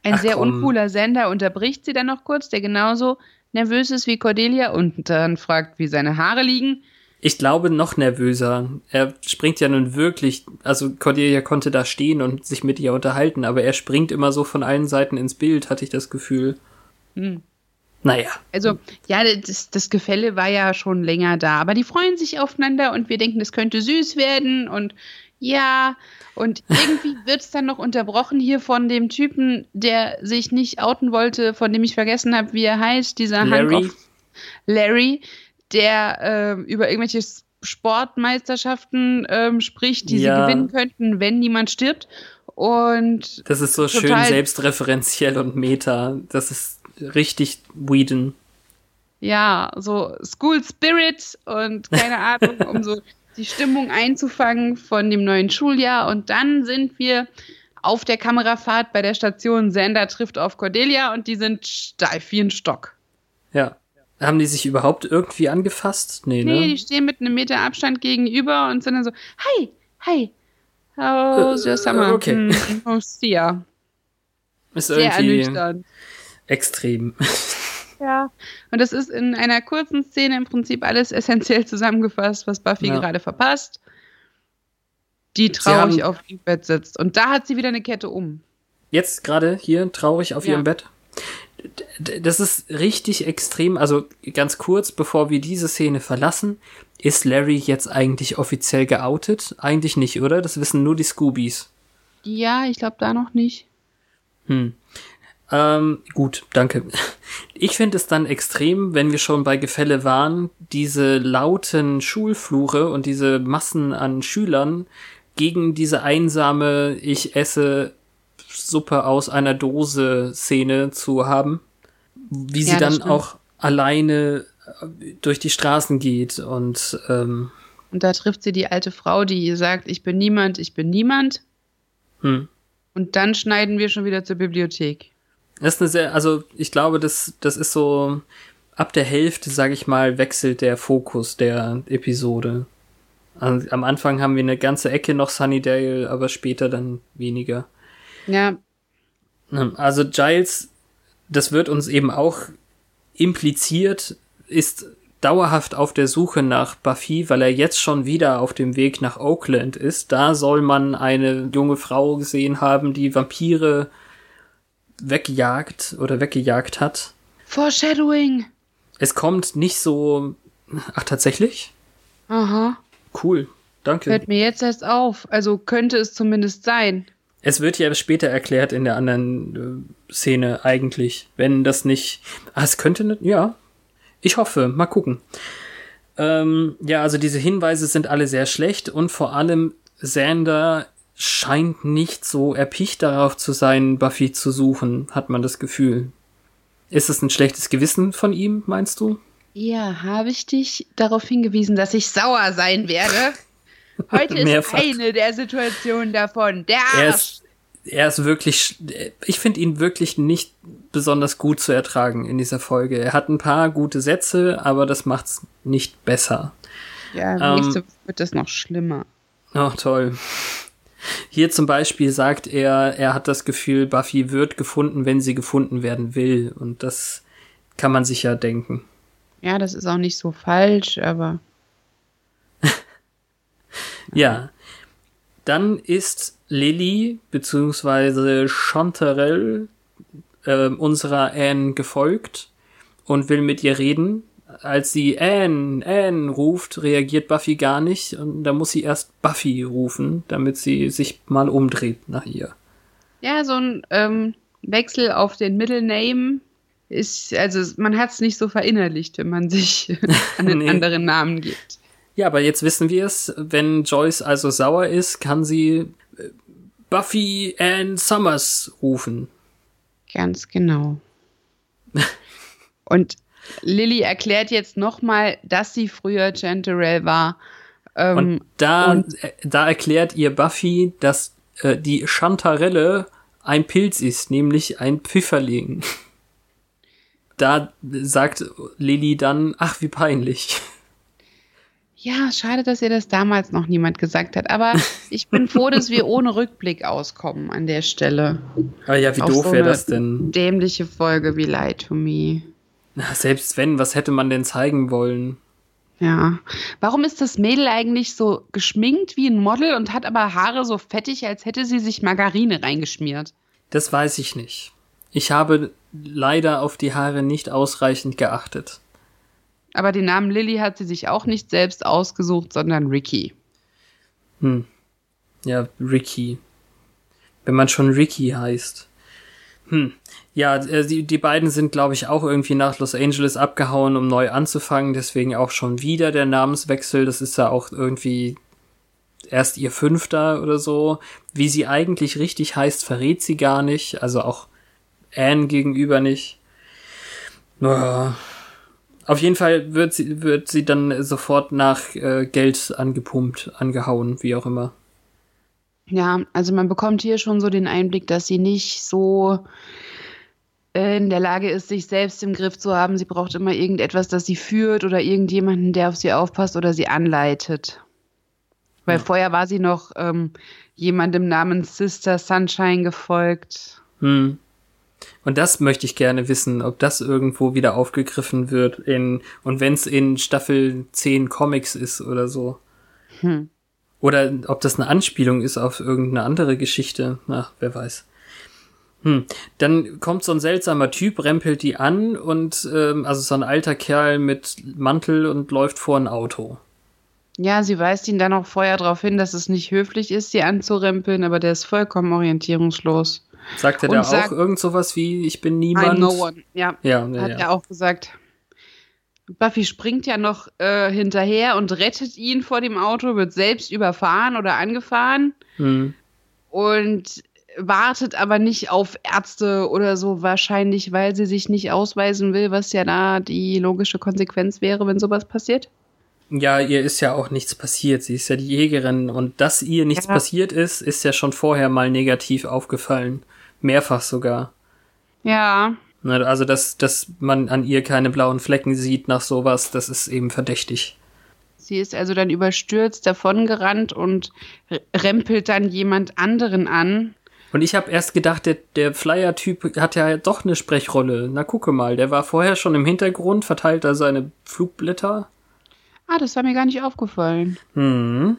[SPEAKER 2] ein Ach, sehr komm. uncooler Sender unterbricht sie dann noch kurz, der genauso nervös ist wie Cordelia und dann fragt, wie seine Haare liegen.
[SPEAKER 1] Ich glaube noch nervöser. Er springt ja nun wirklich, also Cordelia konnte da stehen und sich mit ihr unterhalten, aber er springt immer so von allen Seiten ins Bild, hatte ich das Gefühl. Hm. Naja.
[SPEAKER 2] Also, ja, das, das Gefälle war ja schon länger da, aber die freuen sich aufeinander und wir denken, es könnte süß werden und ja, und irgendwie wird es dann noch unterbrochen hier von dem Typen, der sich nicht outen wollte, von dem ich vergessen habe, wie er heißt, dieser Larry. Hank Larry, der äh, über irgendwelche Sportmeisterschaften ähm, spricht, die ja. sie gewinnen könnten, wenn niemand stirbt. Und
[SPEAKER 1] das ist so schön selbstreferenziell und meta. Das ist richtig Whedon.
[SPEAKER 2] Ja, so School Spirit und keine Ahnung, um so die Stimmung einzufangen von dem neuen Schuljahr. Und dann sind wir auf der Kamerafahrt bei der Station Sender trifft auf Cordelia und die sind steif wie ein Stock.
[SPEAKER 1] Ja. Haben die sich überhaupt irgendwie angefasst?
[SPEAKER 2] Nee, nee ne? die stehen mit einem Meter Abstand gegenüber und sind dann so, hi, hi, how's your summer?
[SPEAKER 1] Okay.
[SPEAKER 2] Hm, oh, see ya.
[SPEAKER 1] Ist Sehr ernüchternd. Extrem.
[SPEAKER 2] Ja, und das ist in einer kurzen Szene im Prinzip alles essentiell zusammengefasst, was Buffy ja. gerade verpasst. Die traurig auf dem Bett sitzt. Und da hat sie wieder eine Kette um.
[SPEAKER 1] Jetzt gerade hier traurig auf ja. ihrem Bett. Das ist richtig extrem. Also ganz kurz, bevor wir diese Szene verlassen, ist Larry jetzt eigentlich offiziell geoutet? Eigentlich nicht, oder? Das wissen nur die Scoobies.
[SPEAKER 2] Ja, ich glaube da noch nicht.
[SPEAKER 1] Hm. Ähm, gut, danke. Ich finde es dann extrem, wenn wir schon bei Gefälle waren, diese lauten Schulfluche und diese Massen an Schülern gegen diese einsame Ich esse Suppe aus einer Dose Szene zu haben. Wie sie ja, dann stimmt. auch alleine äh, durch die Straßen geht und ähm,
[SPEAKER 2] und da trifft sie die alte Frau, die sagt, ich bin niemand, ich bin niemand. Hm. Und dann schneiden wir schon wieder zur Bibliothek.
[SPEAKER 1] Das ist eine sehr, also ich glaube, das, das ist so, ab der Hälfte, sag ich mal, wechselt der Fokus der Episode. Am Anfang haben wir eine ganze Ecke noch Sunnydale, aber später dann weniger.
[SPEAKER 2] Ja.
[SPEAKER 1] Also Giles, das wird uns eben auch impliziert, ist dauerhaft auf der Suche nach Buffy, weil er jetzt schon wieder auf dem Weg nach Oakland ist. Da soll man eine junge Frau gesehen haben, die Vampire weggejagt oder weggejagt hat.
[SPEAKER 2] Foreshadowing.
[SPEAKER 1] Es kommt nicht so. Ach, tatsächlich?
[SPEAKER 2] Aha.
[SPEAKER 1] Cool. Danke.
[SPEAKER 2] Hört mir jetzt erst auf. Also könnte es zumindest sein.
[SPEAKER 1] Es wird ja später erklärt in der anderen äh, Szene eigentlich, wenn das nicht. Ah, es könnte nicht. Ja. Ich hoffe. Mal gucken. Ähm, ja, also diese Hinweise sind alle sehr schlecht und vor allem Sander scheint nicht so erpicht darauf zu sein, Buffy zu suchen, hat man das Gefühl. Ist es ein schlechtes Gewissen von ihm, meinst du?
[SPEAKER 2] Ja, habe ich dich darauf hingewiesen, dass ich sauer sein werde? Heute ist eine der Situationen davon. Der Arsch.
[SPEAKER 1] Er ist, er ist wirklich, ich finde ihn wirklich nicht besonders gut zu ertragen in dieser Folge. Er hat ein paar gute Sätze, aber das macht's nicht besser.
[SPEAKER 2] Ja, nächste ähm, wird das noch schlimmer.
[SPEAKER 1] Oh, toll. Hier zum Beispiel sagt er, er hat das Gefühl, Buffy wird gefunden, wenn sie gefunden werden will. Und das kann man sich ja denken.
[SPEAKER 2] Ja, das ist auch nicht so falsch, aber.
[SPEAKER 1] ja. Dann ist Lilly bzw. Chanterelle äh, unserer Anne gefolgt und will mit ihr reden als sie Anne, Anne ruft, reagiert Buffy gar nicht und da muss sie erst Buffy rufen, damit sie sich mal umdreht nach ihr.
[SPEAKER 2] Ja, so ein ähm, Wechsel auf den Middle Name ist, also man hat es nicht so verinnerlicht, wenn man sich an den nee. anderen Namen gibt.
[SPEAKER 1] Ja, aber jetzt wissen wir es, wenn Joyce also sauer ist, kann sie äh, Buffy Anne Summers rufen.
[SPEAKER 2] Ganz genau. Und Lilly erklärt jetzt nochmal, dass sie früher Chanterelle war.
[SPEAKER 1] Ähm, und da, und äh, da erklärt ihr Buffy, dass äh, die Chantarelle ein Pilz ist, nämlich ein Pfifferling. da sagt Lilly dann, ach, wie peinlich.
[SPEAKER 2] Ja, schade, dass ihr das damals noch niemand gesagt hat. Aber ich bin froh, dass wir ohne Rückblick auskommen an der Stelle.
[SPEAKER 1] Ah ja, wie
[SPEAKER 2] Auf
[SPEAKER 1] doof
[SPEAKER 2] so
[SPEAKER 1] wäre das denn?
[SPEAKER 2] Dämliche Folge wie Lie to Me.
[SPEAKER 1] Na, selbst wenn, was hätte man denn zeigen wollen?
[SPEAKER 2] Ja. Warum ist das Mädel eigentlich so geschminkt wie ein Model und hat aber Haare so fettig, als hätte sie sich Margarine reingeschmiert?
[SPEAKER 1] Das weiß ich nicht. Ich habe leider auf die Haare nicht ausreichend geachtet.
[SPEAKER 2] Aber den Namen Lilly hat sie sich auch nicht selbst ausgesucht, sondern Ricky.
[SPEAKER 1] Hm. Ja, Ricky. Wenn man schon Ricky heißt. Hm. Ja, äh, die, die beiden sind, glaube ich, auch irgendwie nach Los Angeles abgehauen, um neu anzufangen. Deswegen auch schon wieder der Namenswechsel. Das ist ja auch irgendwie erst ihr fünfter oder so. Wie sie eigentlich richtig heißt, verrät sie gar nicht. Also auch Anne gegenüber nicht. Naja. Auf jeden Fall wird sie, wird sie dann sofort nach äh, Geld angepumpt, angehauen, wie auch immer.
[SPEAKER 2] Ja, also man bekommt hier schon so den Einblick, dass sie nicht so in der Lage ist, sich selbst im Griff zu haben. Sie braucht immer irgendetwas, das sie führt oder irgendjemanden, der auf sie aufpasst oder sie anleitet. Weil
[SPEAKER 1] Ja.
[SPEAKER 2] vorher war sie noch ähm, jemandem namens Sister Sunshine gefolgt.
[SPEAKER 1] Hm. Und das möchte ich gerne wissen, ob das irgendwo wieder aufgegriffen wird in, und wenn es in Staffel 10 Comics ist oder so.
[SPEAKER 2] Hm.
[SPEAKER 1] Oder ob das eine Anspielung ist auf irgendeine andere Geschichte. Ach, wer weiß. Hm. Dann kommt so ein seltsamer Typ, rempelt die an und ähm, also so ein alter Kerl mit Mantel und läuft vor ein Auto.
[SPEAKER 2] Ja, sie weist ihn dann auch vorher darauf hin, dass es nicht höflich ist, sie anzurempeln, aber der ist vollkommen orientierungslos.
[SPEAKER 1] Sagt er da auch irgend sowas wie, ich bin
[SPEAKER 2] I'm
[SPEAKER 1] niemand?
[SPEAKER 2] no one. Ja,
[SPEAKER 1] Ja, ja,
[SPEAKER 2] hat
[SPEAKER 1] ja.
[SPEAKER 2] er auch gesagt. Buffy springt ja noch äh, hinterher und rettet ihn vor dem Auto, wird selbst überfahren oder angefahren
[SPEAKER 1] Hm.
[SPEAKER 2] und wartet aber nicht auf Ärzte oder so, wahrscheinlich, weil sie sich nicht ausweisen will, was ja da die logische Konsequenz wäre, wenn sowas passiert.
[SPEAKER 1] Ja, ihr ist ja auch nichts passiert. Sie ist ja die Jägerin und dass ihr nichts
[SPEAKER 2] Ja.
[SPEAKER 1] passiert ist, ist ja schon vorher mal negativ aufgefallen. Mehrfach sogar.
[SPEAKER 2] Ja,
[SPEAKER 1] Ne, Also, dass, dass man an ihr keine blauen Flecken sieht nach sowas, das ist eben verdächtig.
[SPEAKER 2] sie ist also dann überstürzt davongerannt und rempelt dann jemand anderen an.
[SPEAKER 1] Und ich habe erst gedacht, der, der Flyer-Typ hat ja doch eine Sprechrolle. Na, gucke mal, der war vorher schon im Hintergrund, verteilt da seine Flugblätter.
[SPEAKER 2] Ah, das war mir gar nicht aufgefallen.
[SPEAKER 1] Hm.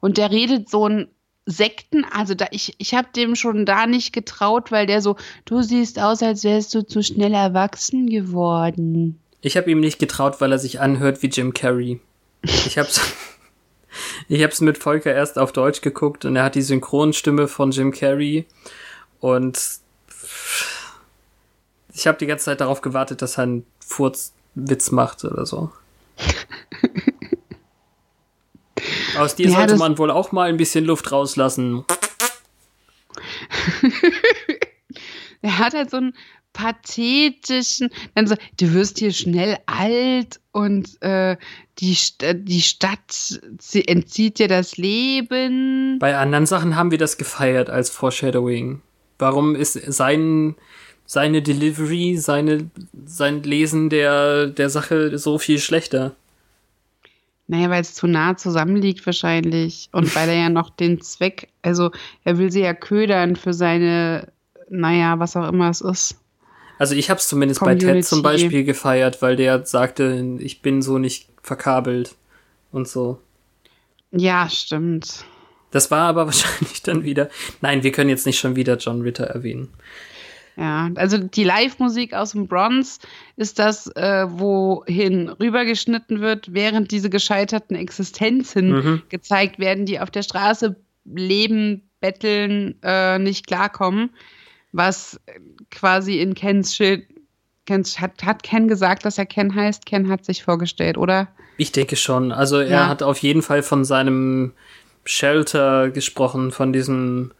[SPEAKER 2] Und der redet so ein Sekten, also da ich ich habe dem schon da nicht getraut, weil der so du siehst aus, als wärst du zu schnell erwachsen geworden.
[SPEAKER 1] Ich habe ihm nicht getraut, weil er sich anhört wie Jim Carrey. Ich hab's, ich hab's mit Volker erst auf Deutsch geguckt und er hat die Synchronstimme von Jim Carrey und ich habe die ganze Zeit darauf gewartet, dass er einen Furzwitz macht oder so. Aus dir
[SPEAKER 2] Ja,
[SPEAKER 1] sollte man wohl auch mal ein bisschen Luft rauslassen.
[SPEAKER 2] Er hat halt so einen pathetischen, dann so, du wirst hier schnell alt und äh, die, die Stadt sie entzieht dir das Leben.
[SPEAKER 1] Bei anderen Sachen haben wir das gefeiert als Foreshadowing. Warum ist sein, seine Delivery, seine, sein Lesen der, der Sache so viel schlechter?
[SPEAKER 2] Naja, weil es zu nah zusammenliegt wahrscheinlich. Und weil er ja noch den Zweck, also er will sie ja ködern für seine, naja, was auch immer es ist.
[SPEAKER 1] Also ich habe es zumindest bei Ted
[SPEAKER 2] Community.
[SPEAKER 1] zum Beispiel gefeiert, weil der sagte, ich bin so nicht verkabelt und so.
[SPEAKER 2] Ja, stimmt.
[SPEAKER 1] Das war aber wahrscheinlich dann wieder. Nein, wir können jetzt nicht schon wieder John Ritter erwähnen.
[SPEAKER 2] Ja, also die Live-Musik aus dem Bronze ist das, äh, wohin rübergeschnitten wird, während diese gescheiterten Existenzen
[SPEAKER 1] Mhm.
[SPEAKER 2] gezeigt werden, die auf der Straße leben, betteln, äh, nicht klarkommen. Was quasi in Kens Schild. Kens, hat, hat Ken gesagt, dass er Ken heißt? Ken hat sich vorgestellt, oder?
[SPEAKER 1] Ich denke schon. Also er
[SPEAKER 2] Ja.
[SPEAKER 1] hat auf jeden Fall von seinem Shelter gesprochen, von diesem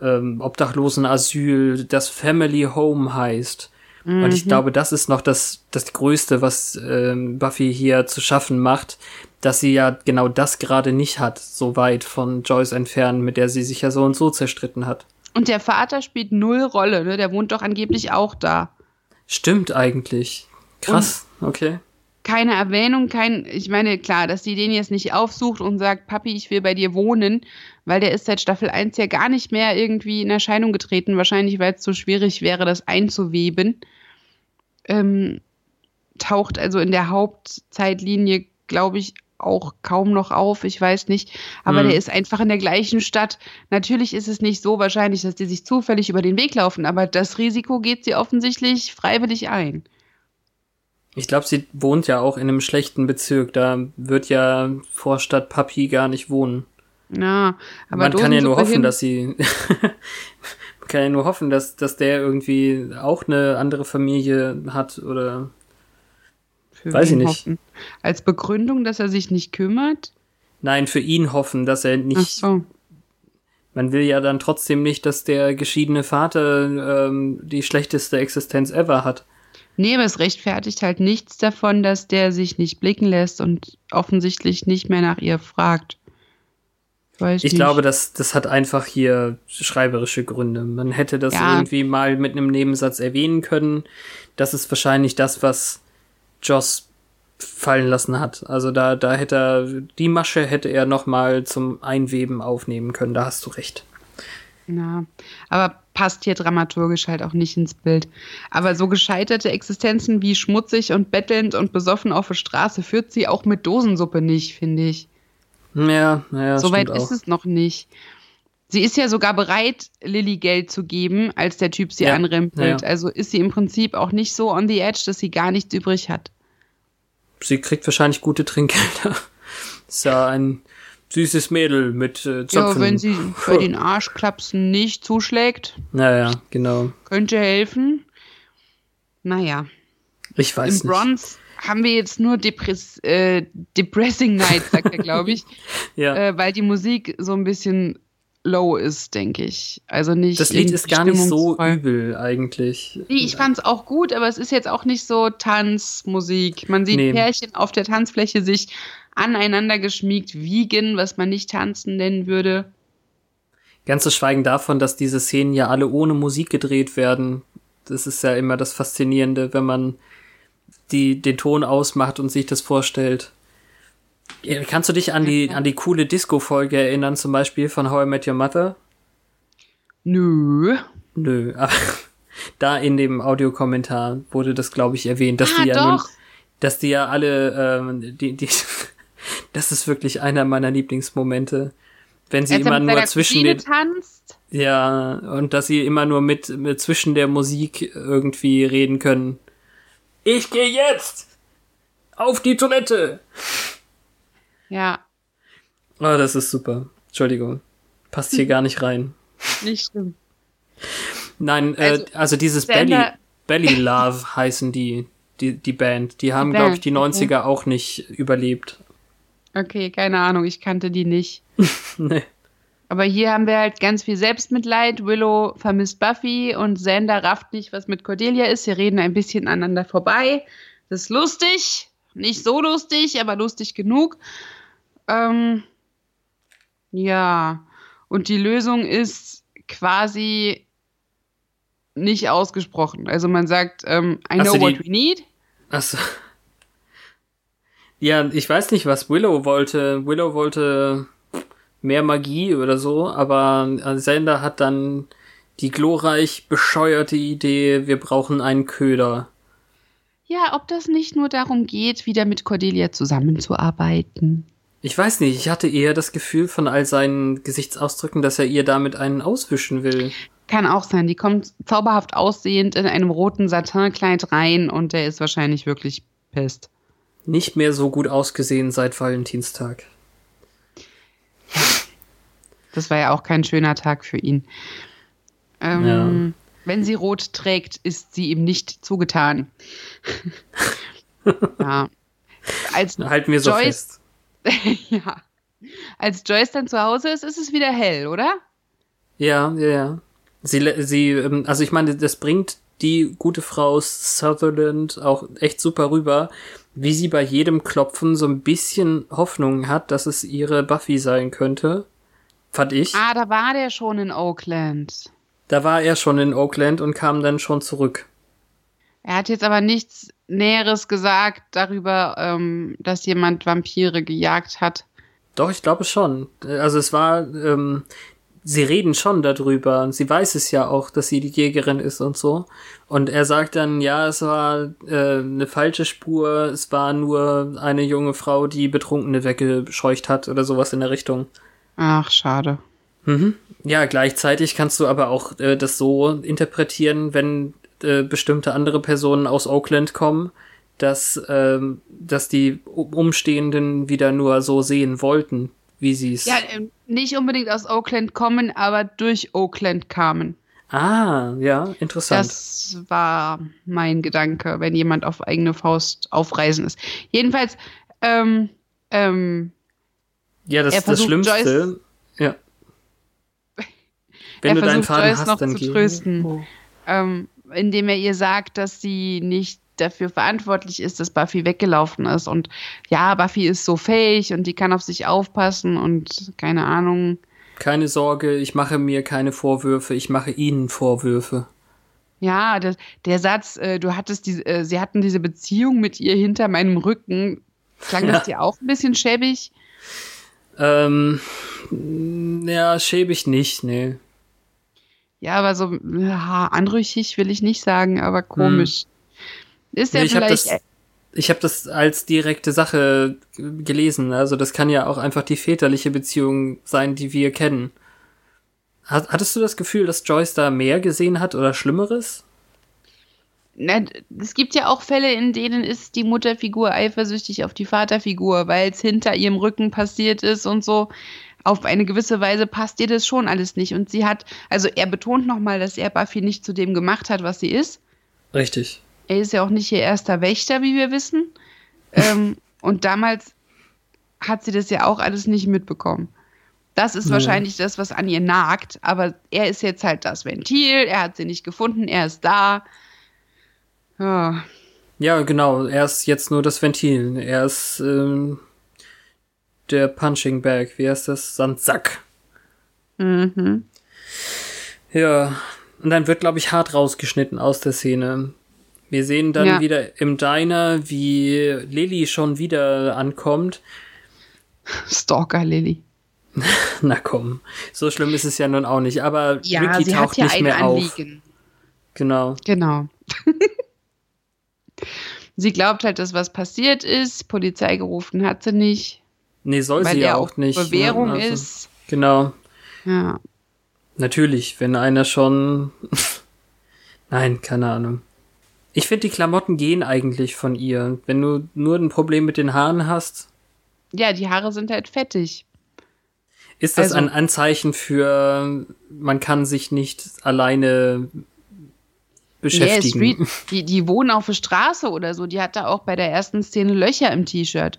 [SPEAKER 1] ähm, Obdachlosenasyl, das Family Home heißt. Und ich glaube, das ist noch das, das Größte, was ähm, Buffy hier zu schaffen macht, dass sie ja genau das gerade nicht hat, so weit von Joyce entfernt, mit der sie sich ja so und so zerstritten hat.
[SPEAKER 2] Und der Vater spielt null Rolle, ne? Der wohnt doch angeblich auch da.
[SPEAKER 1] Stimmt eigentlich. Krass, und okay.
[SPEAKER 2] Keine Erwähnung, kein, ich meine, klar, dass die den jetzt nicht aufsucht und sagt, Papi, ich will bei dir wohnen, weil der ist seit Staffel 1 ja gar nicht mehr irgendwie in Erscheinung getreten, wahrscheinlich weil es so schwierig wäre, das einzuweben. Ähm, taucht also in der Hauptzeitlinie, glaube ich, auch kaum noch auf, ich weiß nicht. Aber mhm. der ist einfach in der gleichen Stadt. Natürlich ist es nicht so wahrscheinlich, dass die sich zufällig über den Weg laufen, aber das Risiko geht sie offensichtlich freiwillig ein.
[SPEAKER 1] Ich glaube, sie wohnt ja auch in einem schlechten Bezirk. Da wird ja Vorstadt Papi gar nicht wohnen.
[SPEAKER 2] Ja,
[SPEAKER 1] aber man kann ja nur hoffen, dass sie man kann ja nur hoffen, dass dass der irgendwie auch eine andere Familie hat oder
[SPEAKER 2] für Weiß ich nicht. Hoffen? Als Begründung, dass er sich nicht kümmert?
[SPEAKER 1] Nein, für ihn hoffen, dass er nicht. Ach so. Man will ja dann trotzdem nicht, dass der geschiedene Vater ähm, die schlechteste Existenz ever hat.
[SPEAKER 2] Nee, aber es rechtfertigt halt nichts davon, dass der sich nicht blicken lässt und offensichtlich nicht mehr nach ihr fragt.
[SPEAKER 1] Weiß ich nicht. glaube, das, das hat einfach hier schreiberische Gründe. Man hätte das ja. irgendwie mal mit einem Nebensatz erwähnen können. Das ist wahrscheinlich das, was Joss fallen lassen hat. Also da, da hätte er, die Masche hätte er noch mal zum Einweben aufnehmen können. Da hast du recht.
[SPEAKER 2] Ja, aber passt hier dramaturgisch halt auch nicht ins Bild. Aber so gescheiterte Existenzen wie schmutzig und bettelnd und besoffen auf der Straße führt sie auch mit Dosensuppe nicht, finde ich.
[SPEAKER 1] Ja, ja.
[SPEAKER 2] So weit ist es noch nicht. Sie ist ja sogar bereit, Lilly Geld zu geben, als der Typ sie ja, anrempelt. Ja. Also ist sie im Prinzip auch nicht so on the edge, dass sie gar nichts übrig hat
[SPEAKER 1] sie kriegt wahrscheinlich gute Trinkgelder. ist ja ein süßes Mädel mit äh, Zöpfen.
[SPEAKER 2] Ja, wenn sie bei den Arschklapsen nicht zuschlägt.
[SPEAKER 1] Naja, genau.
[SPEAKER 2] Könnte helfen. Naja.
[SPEAKER 1] Ich weiß
[SPEAKER 2] Im nicht. Bronze haben wir jetzt nur Depress äh, Depressing Night, sagt er, glaube ich. ja. Äh, weil die Musik so ein bisschen low ist, denke ich. Also nicht.
[SPEAKER 1] Das Lied ist gar nicht so übel eigentlich.
[SPEAKER 2] Nee, ich fand es auch gut, aber es ist jetzt auch nicht so Tanzmusik. Man sieht nee. Pärchen auf der Tanzfläche sich aneinander geschmiegt wiegen, was man nicht tanzen nennen würde.
[SPEAKER 1] Ganz zu schweigen davon, dass diese Szenen ja alle ohne Musik gedreht werden. Das ist ja immer das Faszinierende, wenn man die, den Ton ausmacht und sich das vorstellt. Kannst du dich an die, an die coole Disco-Folge erinnern, zum Beispiel von How I Met Your Mother?
[SPEAKER 2] Nö.
[SPEAKER 1] Nö, aber da in dem Audiokommentar wurde das, glaube ich, erwähnt, dass ah, die ja doch. nun, dass die ja alle, ähm, die, die, das ist wirklich einer meiner Lieblingsmomente, wenn sie Als immer nur zwischen den, tanzt. ja, und dass sie immer nur mit, mit zwischen der Musik irgendwie reden können. Ich gehe jetzt auf die Toilette.
[SPEAKER 2] Ja.
[SPEAKER 1] Oh, das ist super. Entschuldigung. Passt hier gar nicht rein.
[SPEAKER 2] Nicht schlimm.
[SPEAKER 1] Nein, also, äh, also dieses Belly, Belly Love heißen die, die, die Band. Die haben, glaube ich, die 90er okay. auch nicht überlebt.
[SPEAKER 2] Okay, keine Ahnung, ich kannte die nicht. nee. Aber hier haben wir halt ganz viel Selbstmitleid. Willow vermisst Buffy und Xander rafft nicht, was mit Cordelia ist. Sie reden ein bisschen aneinander vorbei. Das ist lustig. Nicht so lustig, aber lustig genug. Ähm, ja, und die Lösung ist quasi nicht ausgesprochen. Also man sagt, ähm, I know what we need.
[SPEAKER 1] Achso. Ja, ich weiß nicht, was Willow wollte. Willow wollte mehr Magie oder so, aber Zelda hat dann die glorreich bescheuerte Idee, wir brauchen einen Köder.
[SPEAKER 2] Ja, ob das nicht nur darum geht, wieder mit Cordelia zusammenzuarbeiten.
[SPEAKER 1] Ich weiß nicht, ich hatte eher das Gefühl von all seinen Gesichtsausdrücken, dass er ihr damit einen auswischen will.
[SPEAKER 2] Kann auch sein. Die kommt zauberhaft aussehend in einem roten Satinkleid rein und der ist wahrscheinlich wirklich pisst.
[SPEAKER 1] Nicht mehr so gut ausgesehen seit Valentinstag.
[SPEAKER 2] Ja. Das war ja auch kein schöner Tag für ihn. Ähm, ja. Wenn sie rot trägt, ist sie ihm nicht zugetan. ja. Als
[SPEAKER 1] Halten wir so Joyce, fest.
[SPEAKER 2] ja. Als Joyce dann zu Hause ist, ist es wieder hell, oder?
[SPEAKER 1] Ja, ja, ja. Sie, sie, ähm, also ich meine, das bringt die gute Frau Sutherland auch echt super rüber, wie sie bei jedem Klopfen so ein bisschen Hoffnung hat, dass es ihre Buffy sein könnte. Fand ich.
[SPEAKER 2] Ah, da war der schon in Oakland.
[SPEAKER 1] Da war er schon in Oakland und kam dann schon zurück.
[SPEAKER 2] Er hat jetzt aber nichts Näheres gesagt darüber, ähm, dass jemand Vampire gejagt hat.
[SPEAKER 1] Doch, ich glaube schon. Also es war, ähm, sie reden schon darüber. Sie weiß es ja auch, dass sie die Jägerin ist und so. Und er sagt dann, ja, es war äh, eine falsche Spur, es war nur eine junge Frau, die Betrunkene weggescheucht hat oder sowas in der Richtung.
[SPEAKER 2] Ach, schade.
[SPEAKER 1] Mhm. Ja, gleichzeitig kannst du aber auch äh, das so interpretieren, wenn äh, bestimmte andere Personen aus Oakland kommen, dass, ähm, dass die Umstehenden wieder nur so sehen wollten, wie sie es.
[SPEAKER 2] Ja, ähm, nicht unbedingt aus Oakland kommen, aber durch Oakland kamen.
[SPEAKER 1] Ah, ja, interessant.
[SPEAKER 2] Das war mein Gedanke, wenn jemand auf eigene Faust aufreisen ist. Jedenfalls, ähm, ähm,
[SPEAKER 1] ja, das ist das Schlimmste. Joyce, ja.
[SPEAKER 2] Wenn du deinen Vater Joyce hast, noch dann zu trösten, oh. ähm, indem er ihr sagt, dass sie nicht dafür verantwortlich ist, dass Buffy weggelaufen ist. Und ja, Buffy ist so fähig und die kann auf sich aufpassen und keine Ahnung.
[SPEAKER 1] Keine Sorge, ich mache mir keine Vorwürfe, ich mache ihnen Vorwürfe.
[SPEAKER 2] Ja, das, der Satz, äh, du hattest diese, äh, sie hatten diese Beziehung mit ihr hinter meinem Rücken, klang ja. das dir auch ein bisschen schäbig?
[SPEAKER 1] Ähm, ja, schäbig nicht, nee.
[SPEAKER 2] Ja, aber so ja, anrüchig will ich nicht sagen, aber komisch. Hm. Ist ja
[SPEAKER 1] nee,
[SPEAKER 2] vielleicht.
[SPEAKER 1] Ich habe das, ich hab das als direkte Sache gelesen. Also das kann ja auch einfach die väterliche Beziehung sein, die wir kennen. Hattest du das Gefühl, dass Joyce da mehr gesehen hat oder Schlimmeres?
[SPEAKER 2] Na, es gibt ja auch Fälle, in denen ist die Mutterfigur eifersüchtig auf die Vaterfigur, weil es hinter ihrem Rücken passiert ist und so. Auf eine gewisse Weise passt ihr das schon alles nicht. Und sie hat, also er betont nochmal, dass er Buffy nicht zu dem gemacht hat, was sie ist.
[SPEAKER 1] Richtig.
[SPEAKER 2] Er ist ja auch nicht ihr erster Wächter, wie wir wissen. ähm, und damals hat sie das ja auch alles nicht mitbekommen. Das ist ja. wahrscheinlich das, was an ihr nagt, aber er ist jetzt halt das Ventil, er hat sie nicht gefunden, er ist da. Ja.
[SPEAKER 1] Ja, genau, er ist jetzt nur das Ventil. Er ist ähm, der Punching Bag, wie heißt das? Sandsack. Mhm. Ja, und dann wird, glaube ich, hart rausgeschnitten aus der Szene. Wir sehen dann ja. wieder im Diner, wie Lilly schon wieder ankommt.
[SPEAKER 2] Stalker Lilly.
[SPEAKER 1] Na komm, so schlimm ist es ja nun auch nicht. Aber ja, Ricky taucht nicht mehr Anliegen. auf. Genau.
[SPEAKER 2] Genau. sie glaubt halt, dass was passiert ist. Polizei gerufen hat sie nicht.
[SPEAKER 1] Nee, soll sie ja auch nicht.
[SPEAKER 2] Ne? Bewährung also, ist.
[SPEAKER 1] Genau.
[SPEAKER 2] Ja.
[SPEAKER 1] Natürlich, wenn einer schon. Nein, keine Ahnung. Ich finde, die Klamotten gehen eigentlich von ihr. Wenn du nur ein Problem mit den Haaren hast.
[SPEAKER 2] Ja, die Haare sind halt fettig.
[SPEAKER 1] Ist das also, ein Anzeichen für, man kann sich nicht alleine beschäftigen?
[SPEAKER 2] Yeah, Street, die, die wohnen auf der Straße oder so. Die hat da auch bei der ersten Szene Löcher im T-Shirt.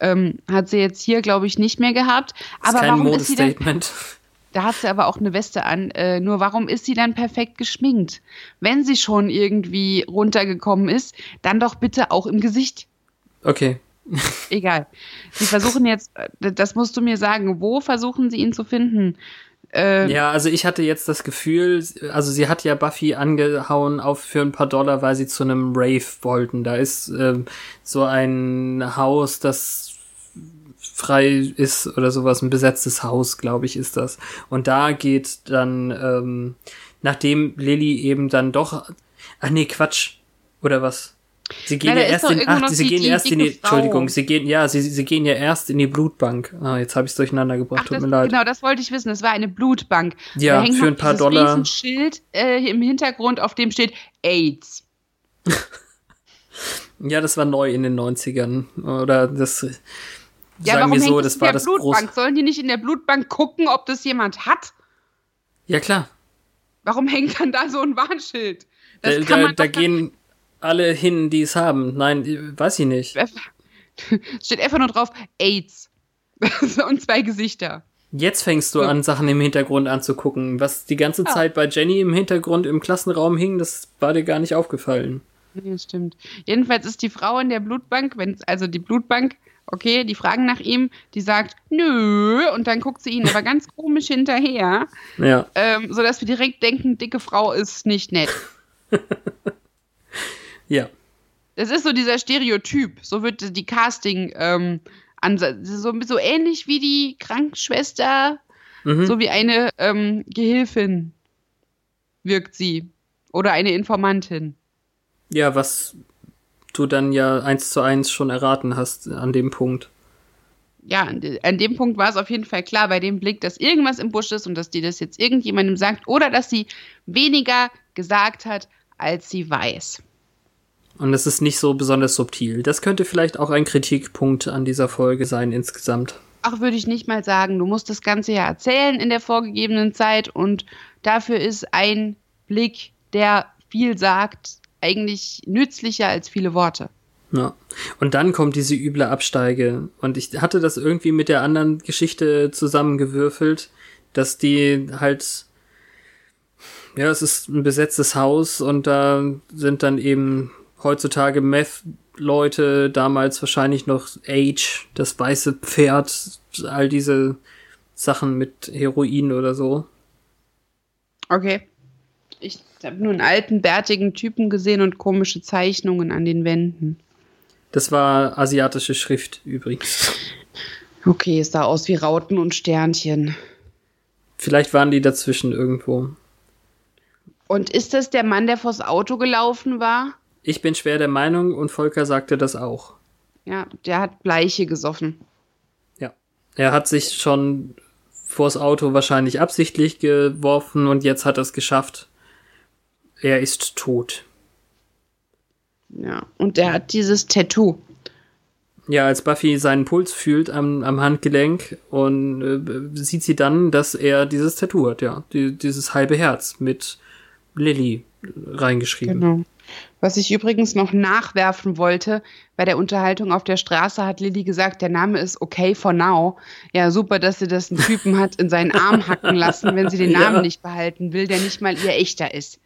[SPEAKER 2] Ähm, hat sie jetzt hier, glaube ich, nicht mehr gehabt. Aber ist kein warum ist sie denn, da hat sie aber auch eine Weste an. Äh, nur warum ist sie dann perfekt geschminkt? Wenn sie schon irgendwie runtergekommen ist, dann doch bitte auch im Gesicht.
[SPEAKER 1] Okay.
[SPEAKER 2] Egal. Sie versuchen jetzt, äh, das musst du mir sagen, wo versuchen sie ihn zu finden?
[SPEAKER 1] Äh, ja, also ich hatte jetzt das Gefühl, also sie hat ja Buffy angehauen auf für ein paar Dollar, weil sie zu einem Rave wollten. Da ist äh, so ein Haus, das frei ist oder sowas, ein besetztes Haus, glaube ich, ist das. Und da geht dann, ähm, nachdem Lilly eben dann doch, ach nee, Quatsch, oder was? Sie gehen ja, ja erst in, ach, sie die, gehen erst in die, Frau. Entschuldigung, sie gehen, ja, sie, sie gehen ja erst in die Blutbank. Ah, jetzt habe ich es durcheinander gebracht, ach, tut
[SPEAKER 2] das,
[SPEAKER 1] mir leid.
[SPEAKER 2] Genau, das wollte ich wissen, es war eine Blutbank.
[SPEAKER 1] Ja, für ein paar Dollar.
[SPEAKER 2] Ein Schild äh, im Hintergrund, auf dem steht AIDS.
[SPEAKER 1] ja, das war neu in den 90ern. Oder das,
[SPEAKER 2] ja, Sagen warum wir so, das war das Blutbank? Sollen die nicht in der Blutbank gucken, ob das jemand hat?
[SPEAKER 1] Ja, klar.
[SPEAKER 2] Warum hängt dann da so ein Warnschild?
[SPEAKER 1] Das da da, da gehen alle hin, die es haben. Nein, weiß ich nicht.
[SPEAKER 2] Steht einfach nur drauf AIDS. Und zwei Gesichter.
[SPEAKER 1] Jetzt fängst du an, Sachen im Hintergrund anzugucken. Was die ganze ja. Zeit bei Jenny im Hintergrund im Klassenraum hing, das war dir gar nicht aufgefallen.
[SPEAKER 2] Nee, stimmt. Jedenfalls ist die Frau in der Blutbank, wenn also die Blutbank Okay, die fragen nach ihm, die sagt, nö, und dann guckt sie ihn aber ganz komisch hinterher.
[SPEAKER 1] Ja.
[SPEAKER 2] Ähm, sodass wir direkt denken, dicke Frau ist nicht nett.
[SPEAKER 1] Ja.
[SPEAKER 2] Das ist so dieser Stereotyp. So wird die Casting ähm, so, so ähnlich wie die Krankenschwester, mhm. so wie eine ähm, Gehilfin wirkt sie. Oder eine Informantin.
[SPEAKER 1] Ja, was du dann ja eins zu eins schon erraten hast an dem Punkt.
[SPEAKER 2] Ja, an dem Punkt war es auf jeden Fall klar, bei dem Blick, dass irgendwas im Busch ist und dass die das jetzt irgendjemandem sagt oder dass sie weniger gesagt hat, als sie weiß.
[SPEAKER 1] Und es ist nicht so besonders subtil. Das könnte vielleicht auch ein Kritikpunkt an dieser Folge sein insgesamt.
[SPEAKER 2] Ach, würde ich nicht mal sagen. Du musst das Ganze ja erzählen in der vorgegebenen Zeit und dafür ist ein Blick, der viel sagt, eigentlich nützlicher als viele Worte.
[SPEAKER 1] Ja. Und dann kommt diese üble Absteige. Und ich hatte das irgendwie mit der anderen Geschichte zusammengewürfelt, dass die halt, ja, es ist ein besetztes Haus und da sind dann eben heutzutage Meth-Leute, damals wahrscheinlich noch Age, das weiße Pferd, all diese Sachen mit Heroin oder so.
[SPEAKER 2] Okay. Ich habe nur einen alten, bärtigen Typen gesehen und komische Zeichnungen an den Wänden.
[SPEAKER 1] Das war asiatische Schrift übrigens.
[SPEAKER 2] Okay, es sah aus wie Rauten und Sternchen.
[SPEAKER 1] Vielleicht waren die dazwischen irgendwo.
[SPEAKER 2] Und ist das der Mann, der vors Auto gelaufen war?
[SPEAKER 1] Ich bin schwer der Meinung und Volker sagte das auch.
[SPEAKER 2] Ja, der hat Bleiche gesoffen.
[SPEAKER 1] Ja. Er hat sich schon vors Auto wahrscheinlich absichtlich geworfen und jetzt hat er es geschafft. Er ist tot.
[SPEAKER 2] Ja, und der hat dieses Tattoo.
[SPEAKER 1] Ja, als Buffy seinen Puls fühlt am, am Handgelenk und äh, sieht sie dann, dass er dieses Tattoo hat, ja. Die, dieses halbe Herz mit Lilly reingeschrieben. Genau.
[SPEAKER 2] Was ich übrigens noch nachwerfen wollte, bei der Unterhaltung auf der Straße hat Lilly gesagt, der Name ist okay for now. Ja, super, dass sie das einen Typen hat in seinen Arm hacken lassen, wenn sie den Namen ja. nicht behalten will, der nicht mal ihr echter ist.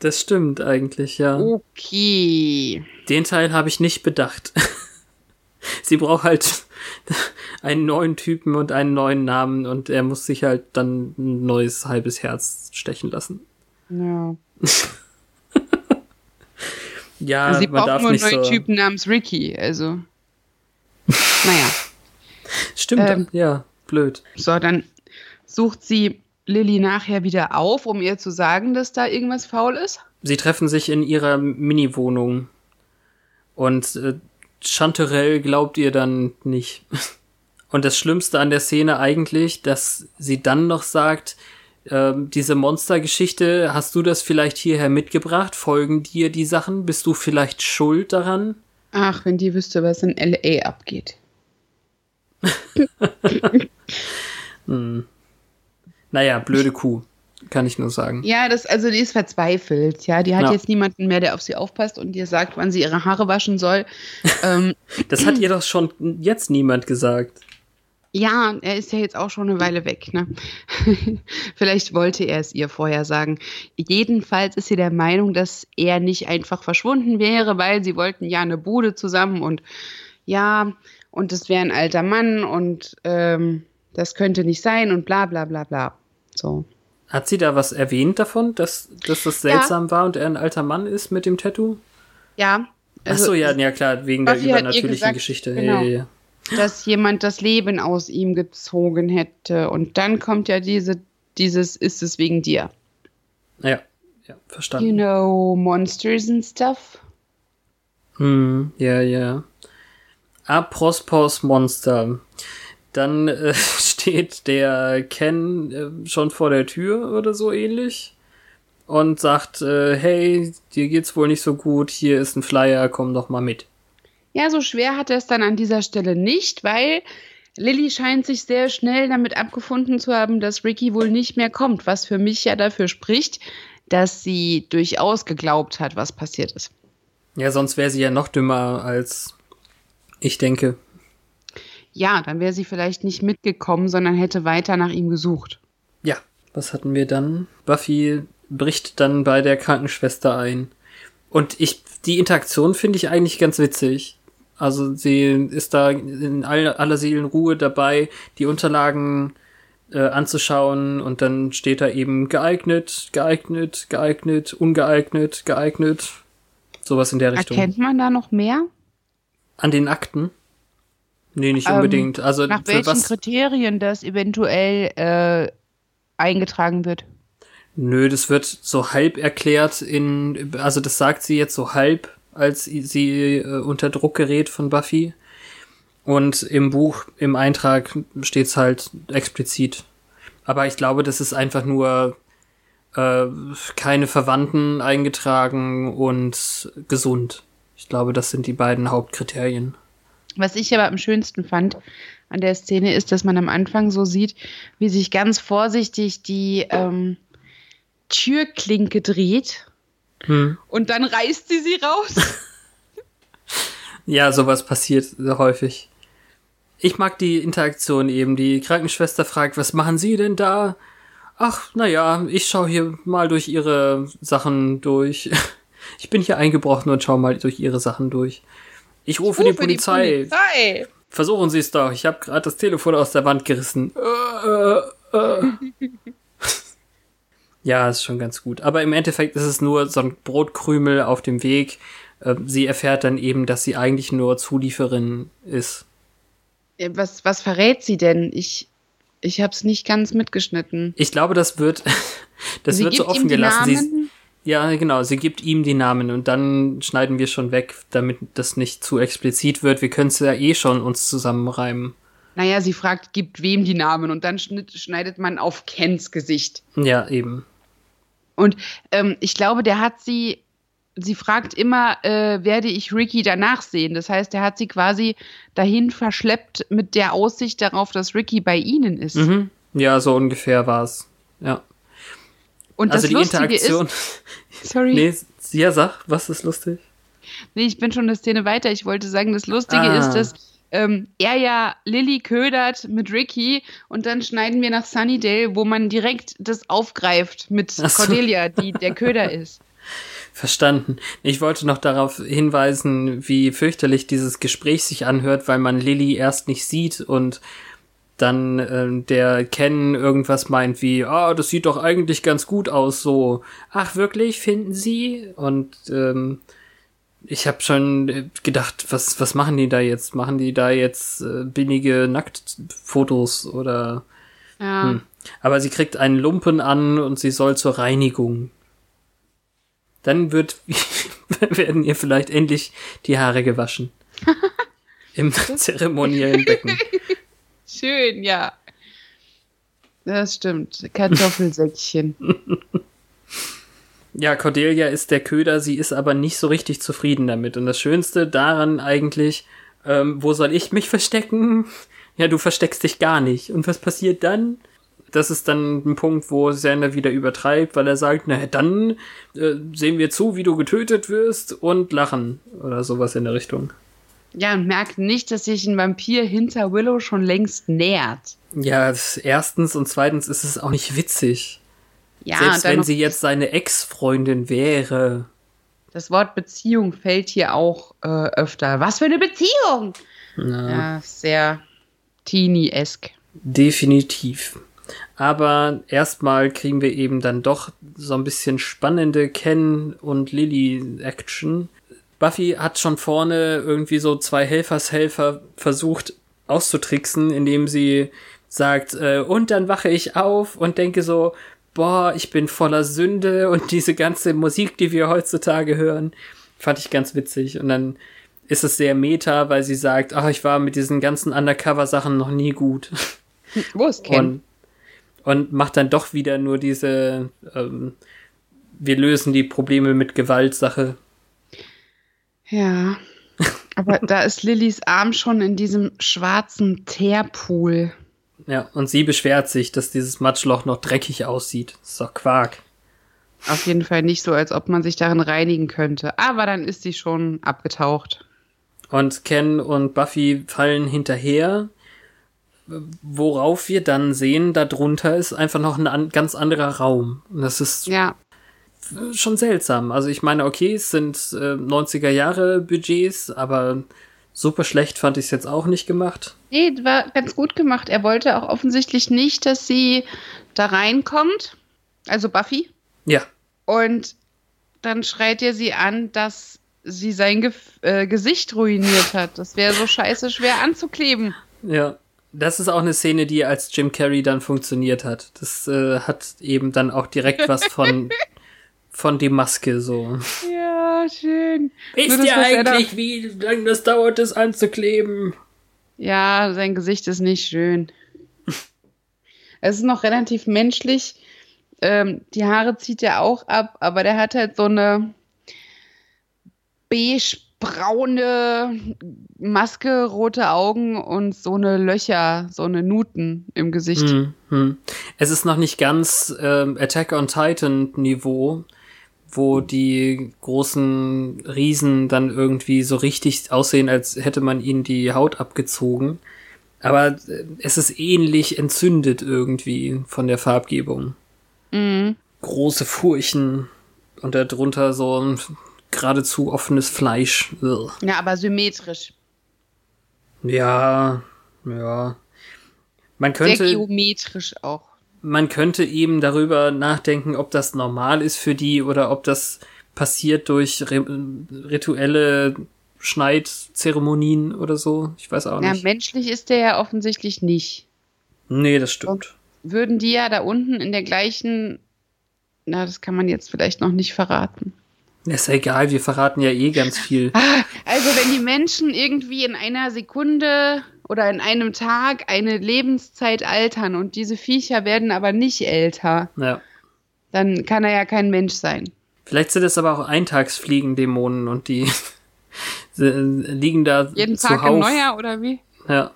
[SPEAKER 1] Das stimmt eigentlich, ja.
[SPEAKER 2] Okay.
[SPEAKER 1] Den Teil habe ich nicht bedacht. sie braucht halt einen neuen Typen und einen neuen Namen und er muss sich halt dann ein neues halbes Herz stechen lassen.
[SPEAKER 2] Ja.
[SPEAKER 1] Ja, also
[SPEAKER 2] sie man darf nur einen neuen so Typen namens Ricky, also. naja.
[SPEAKER 1] Stimmt, ähm, ja, blöd.
[SPEAKER 2] So, dann sucht sie Lilly nachher wieder auf, um ihr zu sagen, dass da irgendwas faul ist.
[SPEAKER 1] Sie treffen sich in ihrer Mini-Wohnung. Und äh, Chanterelle glaubt ihr dann nicht. Und das Schlimmste an der Szene eigentlich, dass sie dann noch sagt, ähm, diese Monstergeschichte, hast du das vielleicht hierher mitgebracht? Folgen dir die Sachen? Bist du vielleicht schuld daran?
[SPEAKER 2] Ach, wenn die wüsste, was in LA abgeht.
[SPEAKER 1] hm. Naja, blöde Kuh, kann ich nur sagen.
[SPEAKER 2] Ja, das, also die ist verzweifelt, ja. Die hat ja. jetzt niemanden mehr, der auf sie aufpasst und ihr sagt, wann sie ihre Haare waschen soll.
[SPEAKER 1] ähm, das hat ihr doch schon jetzt niemand gesagt.
[SPEAKER 2] Ja, er ist ja jetzt auch schon eine Weile weg. Ne? Vielleicht wollte er es ihr vorher sagen. Jedenfalls ist sie der Meinung, dass er nicht einfach verschwunden wäre, weil sie wollten ja eine Bude zusammen und ja, und es wäre ein alter Mann und ähm, das könnte nicht sein und bla bla bla bla. So.
[SPEAKER 1] Hat sie da was erwähnt davon, dass, dass das seltsam ja. war und er ein alter Mann ist mit dem Tattoo?
[SPEAKER 2] Ja.
[SPEAKER 1] Also, Ach so, ja, ja klar, wegen der übernatürlichen gesagt, Geschichte. Genau. Ja
[SPEAKER 2] dass jemand das Leben aus ihm gezogen hätte. Und dann kommt ja diese, dieses, ist es wegen dir.
[SPEAKER 1] Ja, ja, verstanden.
[SPEAKER 2] You know, monsters and stuff.
[SPEAKER 1] Hm, ja, ja. Aprospos Monster. Dann äh, steht der Ken äh, schon vor der Tür oder so ähnlich und sagt, äh, hey, dir geht's wohl nicht so gut, hier ist ein Flyer, komm doch mal mit.
[SPEAKER 2] Ja, so schwer hat er es dann an dieser Stelle nicht, weil Lilly scheint sich sehr schnell damit abgefunden zu haben, dass Ricky wohl nicht mehr kommt, was für mich ja dafür spricht, dass sie durchaus geglaubt hat, was passiert ist.
[SPEAKER 1] Ja, sonst wäre sie ja noch dümmer als ich denke.
[SPEAKER 2] Ja, dann wäre sie vielleicht nicht mitgekommen, sondern hätte weiter nach ihm gesucht.
[SPEAKER 1] Ja, was hatten wir dann? Buffy bricht dann bei der Krankenschwester ein. Und ich, die Interaktion finde ich eigentlich ganz witzig. Also sie ist da in aller, aller Seelenruhe dabei, die Unterlagen äh, anzuschauen und dann steht da eben geeignet, geeignet, geeignet, ungeeignet, geeignet. Sowas in der Richtung.
[SPEAKER 2] Erkennt man da noch mehr?
[SPEAKER 1] An den Akten? Nee, nicht unbedingt.
[SPEAKER 2] Ähm,
[SPEAKER 1] also
[SPEAKER 2] nach welchen
[SPEAKER 1] was?
[SPEAKER 2] Kriterien das eventuell äh, eingetragen wird?
[SPEAKER 1] Nö, das wird so halb erklärt in, also das sagt sie jetzt so halb, als sie äh, unter Druck gerät von Buffy. Und im Buch, im Eintrag steht's halt explizit. Aber ich glaube, das ist einfach nur äh, keine Verwandten eingetragen und gesund. Ich glaube, das sind die beiden Hauptkriterien.
[SPEAKER 2] Was ich aber am schönsten fand an der Szene ist, dass man am Anfang so sieht, wie sich ganz vorsichtig die ähm, Türklinke dreht
[SPEAKER 1] Hm.
[SPEAKER 2] und dann reißt sie sie raus.
[SPEAKER 1] Ja, sowas passiert häufig. Ich mag die Interaktion eben. Die Krankenschwester fragt, was machen Sie denn da? Ach, naja, ich schaue hier mal durch Ihre Sachen durch. Ich bin hier eingebrochen und schaue mal durch Ihre Sachen durch. Ich rufe, die Polizei.
[SPEAKER 2] Polizei.
[SPEAKER 1] Versuchen Sie es doch. Ich habe gerade das Telefon aus der Wand gerissen. Äh, äh, äh. ja, ist schon ganz gut. Aber im Endeffekt ist es nur so ein Brotkrümel auf dem Weg. Äh, Sie erfährt dann eben, dass sie eigentlich nur Zulieferin ist.
[SPEAKER 2] Was, was verrät sie denn? Ich, ich habe es nicht ganz mitgeschnitten.
[SPEAKER 1] Ich glaube, das wird, das
[SPEAKER 2] sie
[SPEAKER 1] wird so offen
[SPEAKER 2] die
[SPEAKER 1] gelassen. Sie,
[SPEAKER 2] Namen.
[SPEAKER 1] Ja, genau. Sie gibt ihm die Namen und dann schneiden wir schon weg, damit das nicht zu explizit wird. Wir können es ja eh schon uns zusammenreimen.
[SPEAKER 2] Naja, sie fragt, gibt wem die Namen und dann schneidet man auf Kens Gesicht.
[SPEAKER 1] Ja, eben.
[SPEAKER 2] Und ähm, ich glaube, der hat sie, sie fragt immer, äh, werde ich Ricky danach sehen? Das heißt, er hat sie quasi dahin verschleppt mit der Aussicht darauf, dass Ricky bei ihnen ist.
[SPEAKER 1] Mhm. Ja, so ungefähr war's. Ja.
[SPEAKER 2] Und
[SPEAKER 1] Also
[SPEAKER 2] das
[SPEAKER 1] die
[SPEAKER 2] Lustige
[SPEAKER 1] Interaktion.
[SPEAKER 2] ist, sorry,
[SPEAKER 1] Nee, ja, sag, was ist lustig?
[SPEAKER 2] nee, ich bin schon eine Szene weiter. Ich wollte sagen, das Lustige
[SPEAKER 1] Ah.
[SPEAKER 2] ist, dass ähm, er ja Lilly ködert mit Ricky und dann schneiden wir nach Sunnydale, wo man direkt das aufgreift mit
[SPEAKER 1] so.
[SPEAKER 2] Cordelia, die der Köder ist.
[SPEAKER 1] Verstanden. Ich wollte noch darauf hinweisen, wie fürchterlich dieses Gespräch sich anhört, weil man Lilly erst nicht sieht und dann ähm, der Ken irgendwas meint wie, ah, das sieht doch eigentlich ganz gut aus, so, ach wirklich, finden Sie? Und ähm, ich habe schon äh, gedacht, was, was machen die da jetzt? Machen die da jetzt äh, billige Nacktfotos oder
[SPEAKER 2] Ja.
[SPEAKER 1] Hm. Aber sie kriegt einen Lumpen an und sie soll zur Reinigung. Dann wird, werden ihr vielleicht endlich die Haare gewaschen. Im zeremoniellen Becken.
[SPEAKER 2] Schön, ja. Das stimmt. Kartoffelsäckchen.
[SPEAKER 1] Ja, Cordelia ist der Köder, sie ist aber nicht so richtig zufrieden damit. Und das Schönste daran eigentlich, ähm, wo soll ich mich verstecken? Ja, du versteckst dich gar nicht. Und was passiert dann? Das ist dann ein Punkt, wo Sander wieder übertreibt, weil er sagt, na dann äh, sehen wir zu, wie du getötet wirst und lachen oder sowas in der Richtung.
[SPEAKER 2] Ja, und merkt nicht, dass sich ein Vampir hinter Willow schon längst nähert.
[SPEAKER 1] Ja, erstens und zweitens ist es auch nicht witzig.
[SPEAKER 2] Ja,
[SPEAKER 1] Selbst wenn sie jetzt seine Ex-Freundin wäre.
[SPEAKER 2] das Wort Beziehung fällt hier auch äh, öfter. Was für eine Beziehung! Ja, sehr teeny-esk.
[SPEAKER 1] Definitiv. Aber erstmal kriegen wir eben dann doch so ein bisschen spannende Ken und Lily Action. Buffy hat schon vorne irgendwie so zwei Helfershelfer versucht auszutricksen, indem sie sagt, äh, und dann wache ich auf und denke so, boah, ich bin voller Sünde und diese ganze Musik, die wir heutzutage hören, fand ich ganz witzig. Und dann ist es sehr meta, weil sie sagt, ach, ich war mit diesen ganzen Undercover-Sachen noch nie gut.
[SPEAKER 2] Wo ist Ken?
[SPEAKER 1] Und, und macht dann doch wieder nur diese, ähm, wir lösen die Probleme mit Gewalt-Sache.
[SPEAKER 2] Ja. Aber da ist Lillys Arm schon in diesem schwarzen Teerpool.
[SPEAKER 1] Ja, und sie beschwert sich, dass dieses Matschloch noch dreckig aussieht. Das ist doch Quark.
[SPEAKER 2] Auf jeden Fall nicht so, als ob man sich darin reinigen könnte. Aber dann ist sie schon abgetaucht.
[SPEAKER 1] Und Ken und Buffy fallen hinterher, worauf wir dann sehen, darunter ist einfach noch ein an ganz anderer Raum. Und das ist
[SPEAKER 2] Ja,
[SPEAKER 1] schon seltsam. Also ich meine, okay, es sind äh, 90er Jahre Budgets, aber super schlecht fand ich es jetzt auch nicht gemacht.
[SPEAKER 2] Nee, war ganz gut gemacht. Er wollte auch offensichtlich nicht, dass sie da reinkommt. Also Buffy.
[SPEAKER 1] Ja,
[SPEAKER 2] Und dann schreit er sie an, dass sie sein Ge äh, Gesicht ruiniert hat. Das wäre so scheiße schwer anzukleben.
[SPEAKER 1] Ja, das ist auch eine Szene, die als Jim Carrey dann funktioniert hat. Das äh, hat eben dann auch direkt was von, von die Maske so.
[SPEAKER 2] Ja, schön.
[SPEAKER 1] Wisst ihr eigentlich, wie lange das dauert, das anzukleben?
[SPEAKER 2] Ja, sein Gesicht ist nicht schön. es ist noch relativ menschlich. Ähm, die Haare zieht er auch ab, aber der hat halt so eine beige-braune Maske, rote Augen und so eine Löcher, so eine Nuten im Gesicht.
[SPEAKER 1] Hm, hm. Es ist noch nicht ganz ähm, Attack on Titan Niveau, wo die großen Riesen dann irgendwie so richtig aussehen, als hätte man ihnen die Haut abgezogen. Aber äh, es ist ähnlich entzündet irgendwie von der Farbgebung.
[SPEAKER 2] Mhm.
[SPEAKER 1] Große Furchen und darunter so ein geradezu offenes Fleisch. Ugh.
[SPEAKER 2] Ja, aber symmetrisch.
[SPEAKER 1] Ja, ja. Man
[SPEAKER 2] Sehr
[SPEAKER 1] könnte,
[SPEAKER 2] geometrisch auch.
[SPEAKER 1] Man könnte eben darüber nachdenken, ob das normal ist für die oder ob das passiert durch ri- rituelle Schneidzeremonien oder so. Ich weiß auch
[SPEAKER 2] Ja,
[SPEAKER 1] nicht.
[SPEAKER 2] menschlich ist der ja offensichtlich nicht.
[SPEAKER 1] Nee, das stimmt.
[SPEAKER 2] Würden die ja da unten in der gleichen. Na, das kann man jetzt vielleicht noch nicht verraten.
[SPEAKER 1] Ist ja egal, wir verraten ja eh ganz viel.
[SPEAKER 2] Also, wenn die Menschen irgendwie in einer Sekunde oder in einem Tag eine Lebenszeit altern und diese Viecher werden aber nicht älter,
[SPEAKER 1] Ja.
[SPEAKER 2] dann kann er ja kein Mensch sein.
[SPEAKER 1] Vielleicht sind es aber auch Eintagsfliegen-Dämonen und die liegen da
[SPEAKER 2] Jeden Tag ein
[SPEAKER 1] zuhauf.
[SPEAKER 2] neuer oder wie?
[SPEAKER 1] Ja.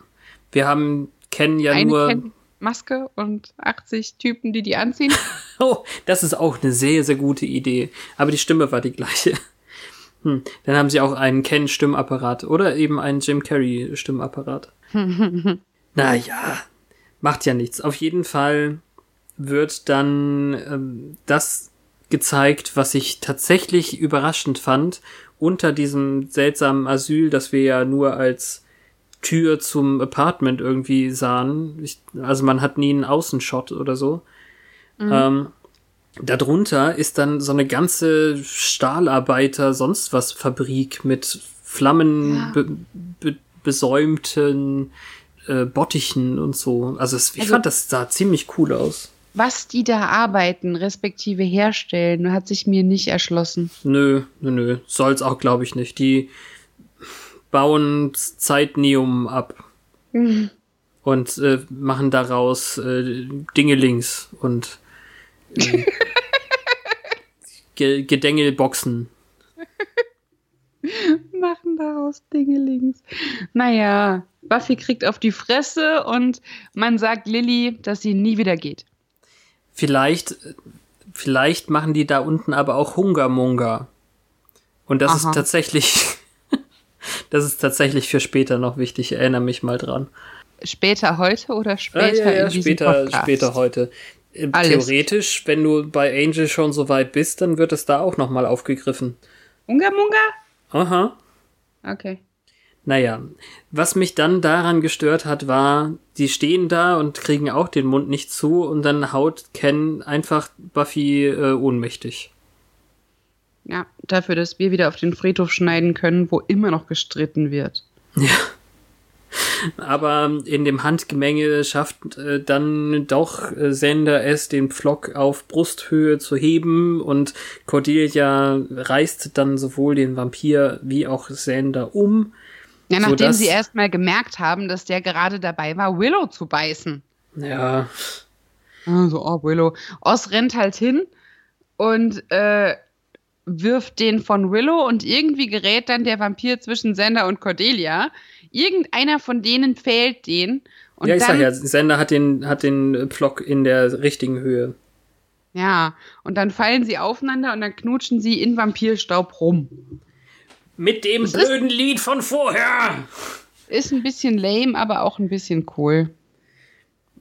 [SPEAKER 1] Wir haben, kennen ja
[SPEAKER 2] Eine
[SPEAKER 1] nur.
[SPEAKER 2] kennt Maske und 80 Typen, die die anziehen.
[SPEAKER 1] Oh, das ist auch eine sehr, sehr gute Idee. Aber die Stimme war die gleiche. Hm. Dann haben sie auch einen Ken-Stimmapparat oder eben einen Jim Carrey-Stimmapparat. Naja, macht ja nichts. Auf jeden Fall wird dann ähm, das gezeigt, was ich tatsächlich überraschend fand, unter diesem seltsamen Asyl, das wir ja nur als Tür zum Apartment irgendwie sahen. Ich, also man hat nie einen Außenshot oder so. Ähm, darunter ist dann so eine ganze Stahlarbeiter sonst was Fabrik mit Flammen
[SPEAKER 2] Ja.
[SPEAKER 1] be be besäumten äh, Bottichen und so. Also es, ich
[SPEAKER 2] Also-
[SPEAKER 1] fand das sah ziemlich cool aus.
[SPEAKER 2] Was die da arbeiten, respektive herstellen, hat sich mir nicht erschlossen.
[SPEAKER 1] Nö, nö, nö. Soll's auch, glaube ich, nicht. Die bauen Zeitnium ab und äh, machen daraus äh, Dingelings und äh, Ge Gedengelboxen.
[SPEAKER 2] Machen daraus Dingelings. Naja, Buffy kriegt auf die Fresse und man sagt Lilly, dass sie nie wieder geht.
[SPEAKER 1] Vielleicht, vielleicht machen die da unten aber auch Hungermunga. Und das
[SPEAKER 2] Aha.
[SPEAKER 1] ist tatsächlich, das ist tatsächlich für später noch wichtig. Ich erinnere mich mal dran.
[SPEAKER 2] Später heute oder später
[SPEAKER 1] Ah, ja, ja,
[SPEAKER 2] in diesem
[SPEAKER 1] später,
[SPEAKER 2] Podcast?
[SPEAKER 1] später heute. Äh,
[SPEAKER 2] Alles.
[SPEAKER 1] Theoretisch, wenn du bei Angel schon so weit bist, dann wird es da auch noch mal aufgegriffen.
[SPEAKER 2] Unga Munga?
[SPEAKER 1] Aha.
[SPEAKER 2] Okay.
[SPEAKER 1] Naja, was mich dann daran gestört hat, war, die stehen da und kriegen auch den Mund nicht zu und dann haut Ken einfach Buffy äh, ohnmächtig.
[SPEAKER 2] Ja, dafür, dass wir wieder auf den Friedhof schneiden können, wo immer noch gestritten wird.
[SPEAKER 1] Aber in dem Handgemenge schafft äh, dann doch äh, Sender es, den Pflock auf Brusthöhe zu heben und Cordelia reißt dann sowohl den Vampir wie auch Sender um.
[SPEAKER 2] Ja, nachdem
[SPEAKER 1] Sodass-
[SPEAKER 2] sie erstmal gemerkt haben, dass der gerade dabei war, Willow zu beißen.
[SPEAKER 1] Ja,
[SPEAKER 2] Also, oh, Willow. Oz rennt halt hin und äh, wirft den von Willow und irgendwie gerät dann der Vampir zwischen Sender und Cordelia. Irgendeiner von denen fehlt den. Und
[SPEAKER 1] ja, ich
[SPEAKER 2] dann,
[SPEAKER 1] sag ja, Sender hat den, hat den Pflock in der richtigen Höhe.
[SPEAKER 2] ja, und dann fallen sie aufeinander und dann knutschen sie in Vampirstaub rum.
[SPEAKER 1] Mit dem
[SPEAKER 2] ist-
[SPEAKER 1] blöden Lied von vorher.
[SPEAKER 2] Ist ein bisschen lame, aber auch ein bisschen cool.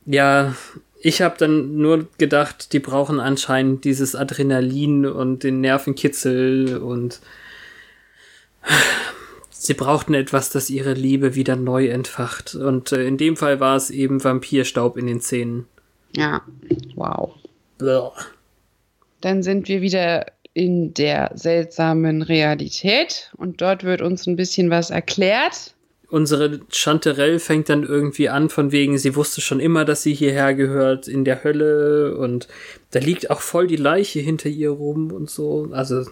[SPEAKER 1] Ja, ich habe dann nur gedacht, die brauchen anscheinend dieses Adrenalin und den Nervenkitzel und sie brauchten etwas, das ihre Liebe wieder neu entfacht. Und äh, in dem Fall war es eben Vampirstaub in den Zähnen.
[SPEAKER 2] Ja, wow.
[SPEAKER 1] Blah.
[SPEAKER 2] Dann sind wir wieder in der seltsamen Realität und dort wird uns ein bisschen was erklärt.
[SPEAKER 1] Unsere Chanterelle fängt dann irgendwie an, von wegen, sie wusste schon immer, dass sie hierher gehört, in der Hölle und da liegt auch voll die Leiche hinter ihr rum und so. Also,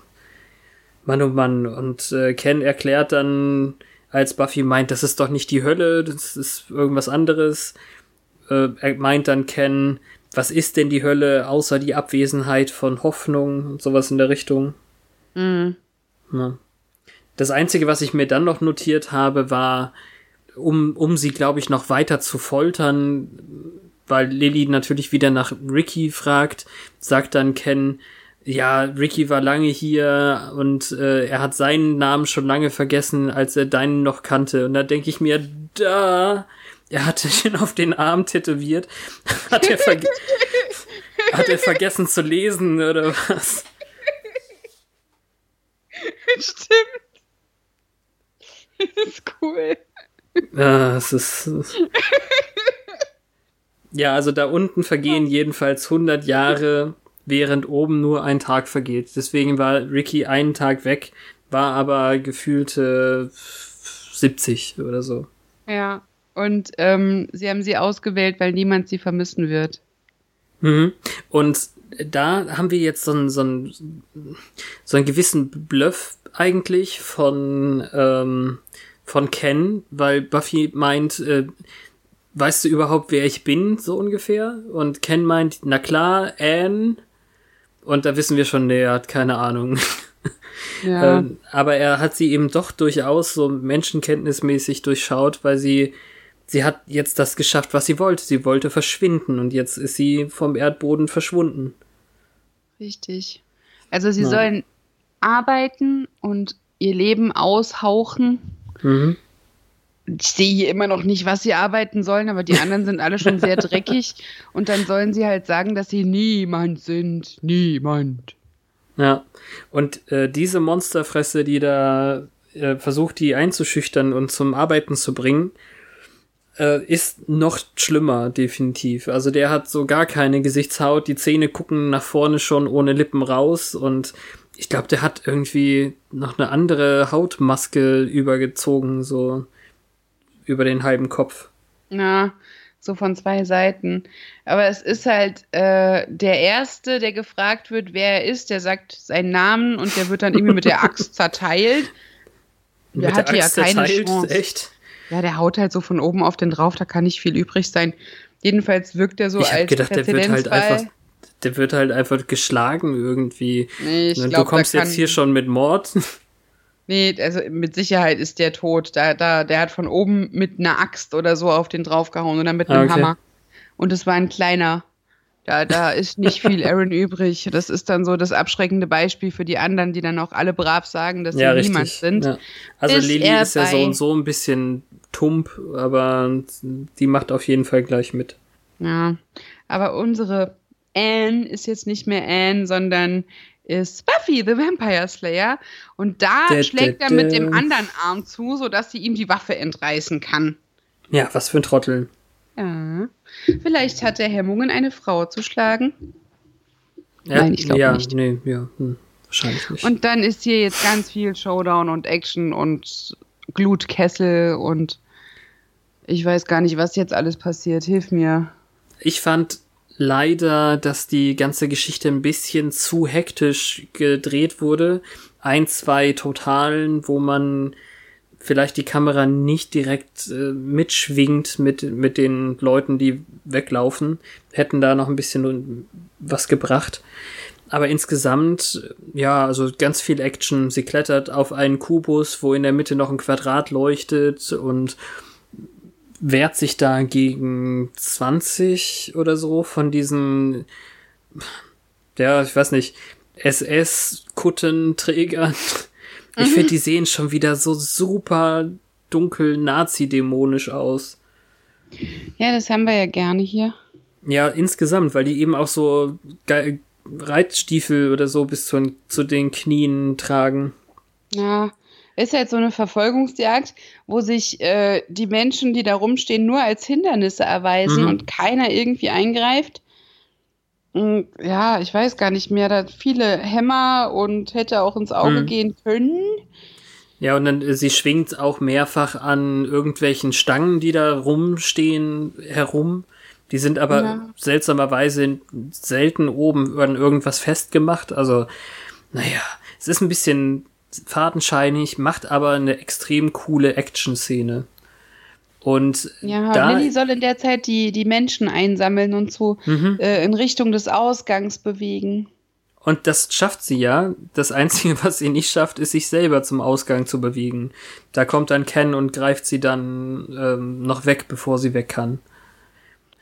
[SPEAKER 1] Mann oh Mann. Und äh, Ken erklärt dann, als Buffy meint, das ist doch nicht die Hölle, das ist irgendwas anderes. Äh, er meint dann Ken, was ist denn die Hölle außer die Abwesenheit von Hoffnung und sowas in der Richtung? Mhm. Ja. Das Einzige, was ich mir dann noch notiert habe, war, um, um sie, glaube ich, noch weiter zu foltern, weil Lilly natürlich wieder nach Ricky fragt, sagt dann Ken, ja, Ricky war lange hier und äh, er hat seinen Namen schon lange vergessen, als er deinen noch kannte. Und da denke ich mir, da, er hatte ihn auf den Arm tätowiert. Hat er, verge hat er vergessen zu lesen oder was?
[SPEAKER 2] Stimmt. Das ist cool.
[SPEAKER 1] Ja, es ist. ja, also da unten vergehen jedenfalls 100 Jahre, während oben nur ein Tag vergeht. Deswegen war Ricky einen Tag weg, war aber gefühlte 70 oder so.
[SPEAKER 2] Ja. Und ähm, sie haben sie ausgewählt, weil niemand sie vermissen wird.
[SPEAKER 1] Mhm. Und da haben wir jetzt so einen, so einen, so einen gewissen Bluff eigentlich von, ähm, von Ken, weil Buffy meint, äh, weißt du überhaupt, wer ich bin, so ungefähr? Und Ken meint, na klar, Anne. Und da wissen wir schon, nee, er hat keine Ahnung. Ja. ähm, aber er hat sie eben doch durchaus so menschenkenntnismäßig durchschaut, weil sie sie hat jetzt das geschafft, was sie wollte. Sie wollte verschwinden und jetzt ist sie vom Erdboden verschwunden.
[SPEAKER 2] Richtig. Also sie ja. sollen arbeiten und ihr Leben aushauchen. Mhm. Ich sehe hier immer noch nicht, was sie arbeiten sollen, aber die anderen sind alle schon sehr dreckig. Und dann sollen sie halt sagen, dass sie niemand sind. Niemand.
[SPEAKER 1] Ja. Und äh, diese Monsterfresse, die da äh, versucht, die einzuschüchtern und zum Arbeiten zu bringen, äh, ist noch schlimmer, definitiv. Also der hat so gar keine Gesichtshaut, die Zähne gucken nach vorne schon ohne Lippen raus und ich glaube, der hat irgendwie noch eine andere Hautmaske übergezogen, so über den halben Kopf.
[SPEAKER 2] Ja, so von zwei Seiten. Aber es ist halt äh, der Erste, der gefragt wird, wer er ist, der sagt seinen Namen und der wird dann irgendwie mit der Axt zerteilt. Der mit hat der Axt ja keine zerteilt? Chance. Echt? Ja, der haut halt so von oben auf den drauf, da kann nicht viel übrig sein. Jedenfalls wirkt er so
[SPEAKER 1] ich als gedacht, der wird halt einfach der wird halt einfach geschlagen irgendwie. Nee, ich glaub, du kommst jetzt hier schon mit Mord.
[SPEAKER 2] Nee, also mit Sicherheit ist der tot. Da, da, der hat von oben mit einer Axt oder so auf den draufgehauen oder mit einem okay. Hammer. Und es war ein kleiner. Da, da ist nicht viel Aaron übrig. Das ist dann so das abschreckende Beispiel für die anderen, die dann auch alle brav sagen, dass sie ja, niemand sind. Ja.
[SPEAKER 1] Also Lilly ist ja so und so ein bisschen tump, aber die macht auf jeden Fall gleich mit.
[SPEAKER 2] Ja, aber unsere Anne ist jetzt nicht mehr Anne, sondern ist Buffy, the Vampire Slayer. Und da de, schlägt de, er mit dem anderen Arm zu, sodass sie ihm die Waffe entreißen kann.
[SPEAKER 1] Ja, was für ein Trottel.
[SPEAKER 2] Ja. Vielleicht hat er Hemmungen, eine Frau zu schlagen. Ja, Nein, ich glaube ja, nicht. Nee, ja, hm, wahrscheinlich nicht. Und dann ist hier jetzt ganz viel Showdown und Action und Glutkessel und ich weiß gar nicht, was jetzt alles passiert. Hilf mir.
[SPEAKER 1] Ich fand leider, dass die ganze Geschichte ein bisschen zu hektisch gedreht wurde. Ein, zwei Totalen, wo man vielleicht die Kamera nicht direkt äh, mitschwingt mit, mit den Leuten, die weglaufen, hätten da noch ein bisschen was gebracht. Aber insgesamt, ja, also ganz viel Action. Sie klettert auf einen Kubus, wo in der Mitte noch ein Quadrat leuchtet und wehrt sich da gegen 20 oder so von diesen, ja, ich weiß nicht, SS-Kuttenträgern. Ich mhm. finde, die sehen schon wieder so super dunkel nazi-dämonisch aus.
[SPEAKER 2] Ja, das haben wir ja gerne hier.
[SPEAKER 1] Ja, insgesamt, weil die eben auch so Reitstiefel oder so bis zu, zu den Knien tragen.
[SPEAKER 2] Ja, ist halt so eine Verfolgungsjagd, wo sich äh, die Menschen, die da rumstehen, nur als Hindernisse erweisen mhm. und keiner irgendwie eingreift. Mm, ja, ich weiß gar nicht mehr. Da viele Hämmer und hätte auch ins Auge hm. gehen können.
[SPEAKER 1] Ja, und dann sie schwingt auch mehrfach an irgendwelchen Stangen, die da rumstehen, herum. Die sind aber ja. seltsamerweise selten oben an irgendwas festgemacht. Also, naja, es ist ein bisschen fadenscheinig, macht aber eine extrem coole Action-Szene. Und
[SPEAKER 2] ja, da, Lilly soll in der Zeit die, die Menschen einsammeln und so mhm. äh, in Richtung des Ausgangs bewegen.
[SPEAKER 1] Und das schafft sie ja. Das Einzige, was sie nicht schafft, ist, sich selber zum Ausgang zu bewegen. Da kommt dann Ken und greift sie dann ähm, noch weg, bevor sie weg kann.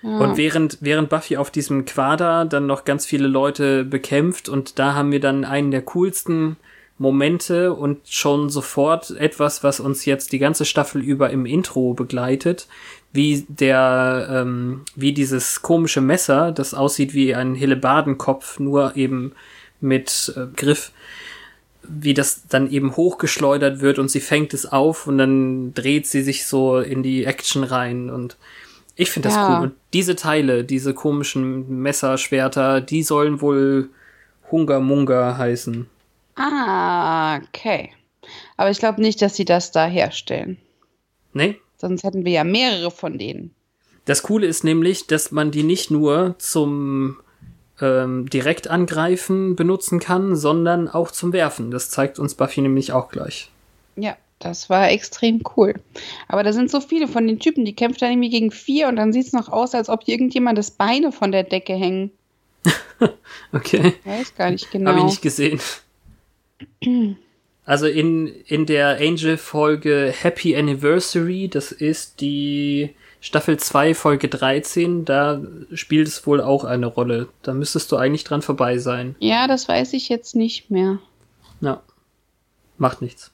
[SPEAKER 1] Ja. Und während, während Buffy auf diesem Quader dann noch ganz viele Leute bekämpft und da haben wir dann einen der coolsten Momente und schon sofort etwas, was uns jetzt die ganze Staffel über im Intro begleitet, wie der, ähm, wie dieses komische Messer, das aussieht wie ein Hillebardenkopf, nur eben mit äh, Griff, wie das dann eben hochgeschleudert wird und sie fängt es auf und dann dreht sie sich so in die Action rein und ich finde das ja. cool. Und diese Teile, diese komischen Messerschwerter, die sollen wohl Hungermunger heißen.
[SPEAKER 2] Ah, okay. Aber ich glaube nicht, dass sie das da herstellen.
[SPEAKER 1] Nee?
[SPEAKER 2] Sonst hätten wir ja mehrere von denen.
[SPEAKER 1] Das Coole ist nämlich, dass man die nicht nur zum ähm, Direktangreifen benutzen kann, sondern auch zum Werfen. Das zeigt uns Buffy nämlich auch gleich.
[SPEAKER 2] Ja, das war extrem cool. Aber da sind so viele von den Typen, die kämpfen dann irgendwie gegen vier und dann sieht es noch aus, als ob irgendjemand das Beine von der Decke hängen.
[SPEAKER 1] okay.
[SPEAKER 2] Ich weiß gar nicht genau.
[SPEAKER 1] Habe ich nicht gesehen. Also in, in der Angel-Folge Happy Anniversary, das ist die Staffel 2, Folge 13, da spielt es wohl auch eine Rolle. Da müsstest du eigentlich dran vorbei sein.
[SPEAKER 2] Ja, das weiß ich jetzt nicht mehr.
[SPEAKER 1] Ja. Macht nichts.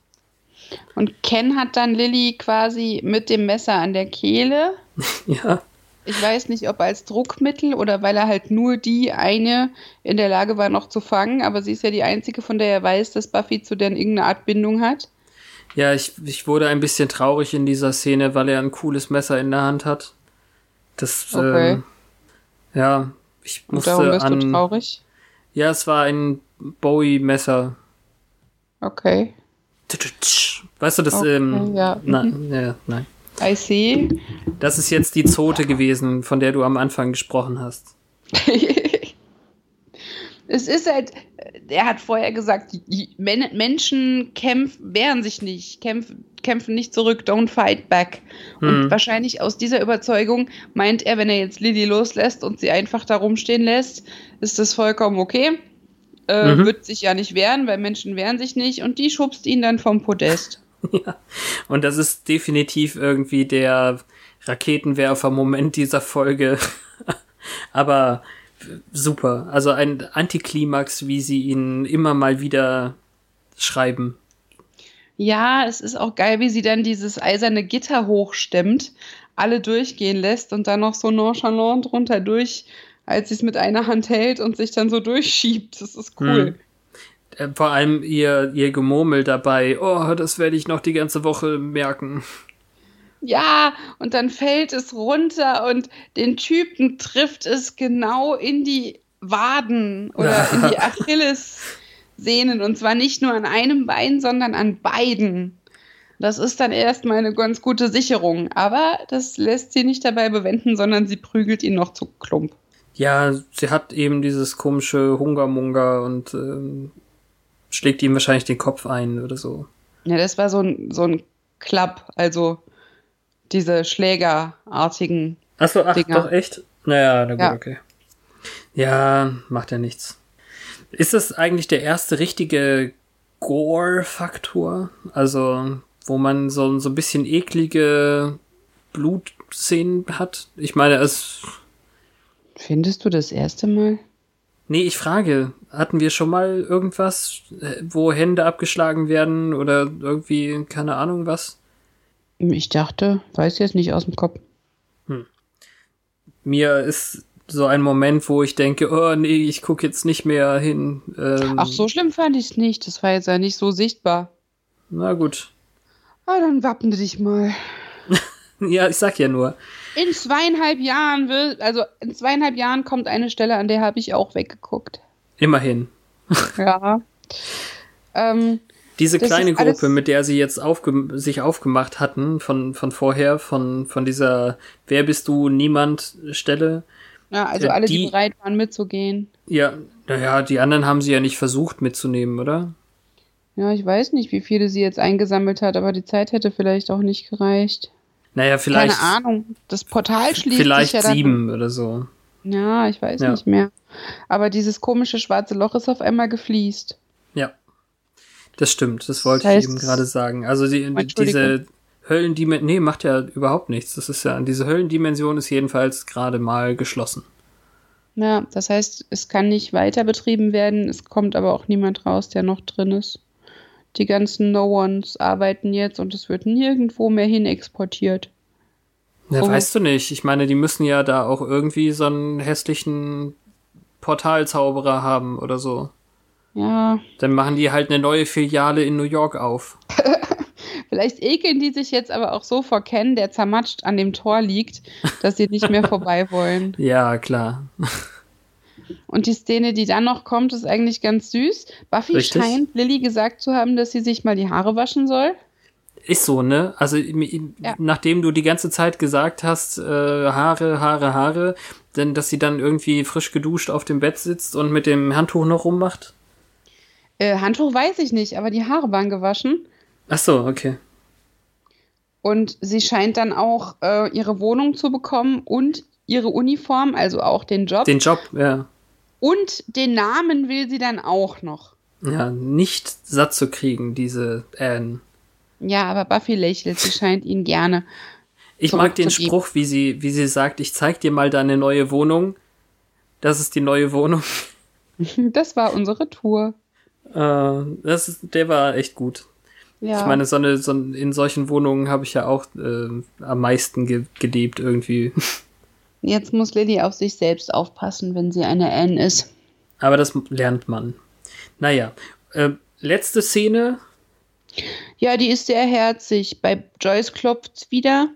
[SPEAKER 2] Und Ken hat dann Lilly quasi mit dem Messer an der Kehle.
[SPEAKER 1] ja.
[SPEAKER 2] Ich weiß nicht, ob als Druckmittel oder weil er halt nur die eine in der Lage war, noch zu fangen, aber sie ist ja die einzige, von der er weiß, dass Buffy zu denen irgendeine Art Bindung hat.
[SPEAKER 1] Ja, ich, ich wurde ein bisschen traurig in dieser Szene, weil er ein cooles Messer in der Hand hat. Das, okay. ähm, ja, ich musste Und darum bist an. Du
[SPEAKER 2] traurig?
[SPEAKER 1] Ja, es war ein Bowie-Messer.
[SPEAKER 2] Okay.
[SPEAKER 1] Weißt du, das, okay, ähm, ja. Na, mhm. ja, nein.
[SPEAKER 2] I see.
[SPEAKER 1] Das ist jetzt die Zote gewesen, von der du am Anfang gesprochen hast.
[SPEAKER 2] es ist halt, er hat vorher gesagt, Menschen kämpfen, wehren sich nicht, kämpfen, kämpfen nicht zurück, don't fight back. Hm. Und wahrscheinlich aus dieser Überzeugung meint er, wenn er jetzt Lilly loslässt und sie einfach da rumstehen lässt, ist das vollkommen okay. Äh, mhm. Wird sich ja nicht wehren, weil Menschen wehren sich nicht und die schubst ihn dann vom Podest.
[SPEAKER 1] Ja. Und das ist definitiv irgendwie der Raketenwerfer-Moment dieser Folge. Aber super. Also ein Antiklimax, wie sie ihn immer mal wieder schreiben.
[SPEAKER 2] Ja, es ist auch geil, wie sie dann dieses eiserne Gitter hochstemmt, alle durchgehen lässt und dann noch so nonchalant drunter durch, als sie es mit einer Hand hält und sich dann so durchschiebt. Das ist cool. Hm.
[SPEAKER 1] Äh, vor allem ihr, ihr Gemurmel dabei, oh, das werde ich noch die ganze Woche merken.
[SPEAKER 2] Ja, und dann fällt es runter und den Typen trifft es genau in die Waden oder in die Achillessehnen und zwar nicht nur an einem Bein, sondern an beiden. Das ist dann erstmal eine ganz gute Sicherung, aber das lässt sie nicht dabei bewenden, sondern sie prügelt ihn noch zu Klump.
[SPEAKER 1] Ja, sie hat eben dieses komische Hungermunger und ähm, schlägt ihm wahrscheinlich den Kopf ein oder so.
[SPEAKER 2] Ja, das war so ein, so ein Klapp, also diese schlägerartigen.
[SPEAKER 1] Achso, ach, Dinger. doch echt? Naja, na gut, ja. okay. Ja, macht ja nichts. Ist das eigentlich der erste richtige Gore-Faktor? Also, wo man so, so ein bisschen eklige Blutszenen hat? Ich meine, es.
[SPEAKER 2] Findest du das erste Mal?
[SPEAKER 1] Nee, ich frage, hatten wir schon mal irgendwas, äh, wo Hände abgeschlagen werden oder irgendwie, keine Ahnung was?
[SPEAKER 2] Ich dachte, weiß jetzt nicht aus dem Kopf. Hm.
[SPEAKER 1] Mir ist so ein Moment, wo ich denke, oh nee, ich gucke jetzt nicht mehr hin.
[SPEAKER 2] Ähm, Ach, so schlimm fand ich es nicht. Das war jetzt ja nicht so sichtbar.
[SPEAKER 1] Na gut.
[SPEAKER 2] Ah, dann wappne dich mal.
[SPEAKER 1] Ja, ich sag ja nur.
[SPEAKER 2] In zweieinhalb Jahren will, also in zweieinhalb Jahren kommt eine Stelle, an der habe ich auch weggeguckt.
[SPEAKER 1] Immerhin.
[SPEAKER 2] Ja. ähm,
[SPEAKER 1] Diese kleine Gruppe, mit der sie jetzt aufge sich aufgemacht hatten, von, von vorher, von, von dieser Wer bist du, niemand Stelle.
[SPEAKER 2] ja, also
[SPEAKER 1] Ja,
[SPEAKER 2] alle, die,
[SPEAKER 1] die-
[SPEAKER 2] bereit waren mitzugehen.
[SPEAKER 1] Ja, naja, die anderen haben sie ja nicht versucht mitzunehmen, oder?
[SPEAKER 2] Ja, ich weiß nicht, wie viele sie jetzt eingesammelt hat, aber die Zeit hätte vielleicht auch nicht gereicht.
[SPEAKER 1] Naja, vielleicht,
[SPEAKER 2] Keine Ahnung. Das Portal schließt
[SPEAKER 1] vielleicht
[SPEAKER 2] sich ja dann.
[SPEAKER 1] sieben oder so.
[SPEAKER 2] Ja, ich weiß
[SPEAKER 1] Ja.
[SPEAKER 2] nicht mehr. Aber dieses komische schwarze Loch ist auf einmal gefliest.
[SPEAKER 1] Ja. Das stimmt, das wollte
[SPEAKER 2] Das heißt-
[SPEAKER 1] ich eben gerade sagen. Also die, diese Höllendimension, nee, macht ja überhaupt nichts. Das ist ja, diese Höllendimension ist jedenfalls gerade mal geschlossen.
[SPEAKER 2] Ja, das heißt, es kann nicht weiter betrieben werden. Es kommt aber auch niemand raus, der noch drin ist. Die ganzen No-Ones arbeiten jetzt und es wird nirgendwo mehr hin exportiert.
[SPEAKER 1] Ja,
[SPEAKER 2] Oh.
[SPEAKER 1] weißt du nicht. Ich meine, die müssen ja da auch irgendwie so einen hässlichen Portalzauberer haben oder so.
[SPEAKER 2] Ja,
[SPEAKER 1] Dann machen die halt eine neue Filiale in New York auf.
[SPEAKER 2] vielleicht ekeln die sich jetzt aber auch so vor Ken, der zermatscht an dem Tor liegt, dass sie nicht mehr vorbei wollen.
[SPEAKER 1] Ja, klar.
[SPEAKER 2] Und die Szene, die dann noch kommt, ist eigentlich ganz süß. Buffy
[SPEAKER 1] Richtig.
[SPEAKER 2] scheint Lilly gesagt zu haben, dass sie sich mal die Haare waschen soll.
[SPEAKER 1] Ist so, ne? Also,
[SPEAKER 2] Ja.
[SPEAKER 1] nachdem du die ganze Zeit gesagt hast, äh, Haare, Haare, Haare, denn dass sie dann irgendwie frisch geduscht auf dem Bett sitzt und mit dem Handtuch noch rummacht.
[SPEAKER 2] Äh, Handtuch weiß ich nicht, aber die Haare waren gewaschen.
[SPEAKER 1] Ach so, okay.
[SPEAKER 2] Und sie scheint dann auch äh, ihre Wohnung zu bekommen und ihre Uniform, also auch den Job.
[SPEAKER 1] Den Job, ja.
[SPEAKER 2] Und den Namen will sie dann auch noch.
[SPEAKER 1] Ja, nicht satt zu kriegen, diese Anne.
[SPEAKER 2] Ja, aber Buffy lächelt, sie scheint ihn gerne.
[SPEAKER 1] Ich mag den. Spruch, wie sie, wie sie sagt, ich zeig dir mal deine neue Wohnung. Das ist die neue Wohnung.
[SPEAKER 2] Das war unsere Tour.
[SPEAKER 1] Äh, das ist, der war echt gut.
[SPEAKER 2] Ja.
[SPEAKER 1] Ich meine, so eine, so in solchen Wohnungen habe ich ja auch äh, am meisten ge gelebt irgendwie.
[SPEAKER 2] Jetzt muss Lilly auf sich selbst aufpassen, wenn sie eine Anne ist.
[SPEAKER 1] Aber das lernt man. Naja, äh, letzte Szene.
[SPEAKER 2] Ja, die ist sehr herzig. Bei Joyce klopft's wieder.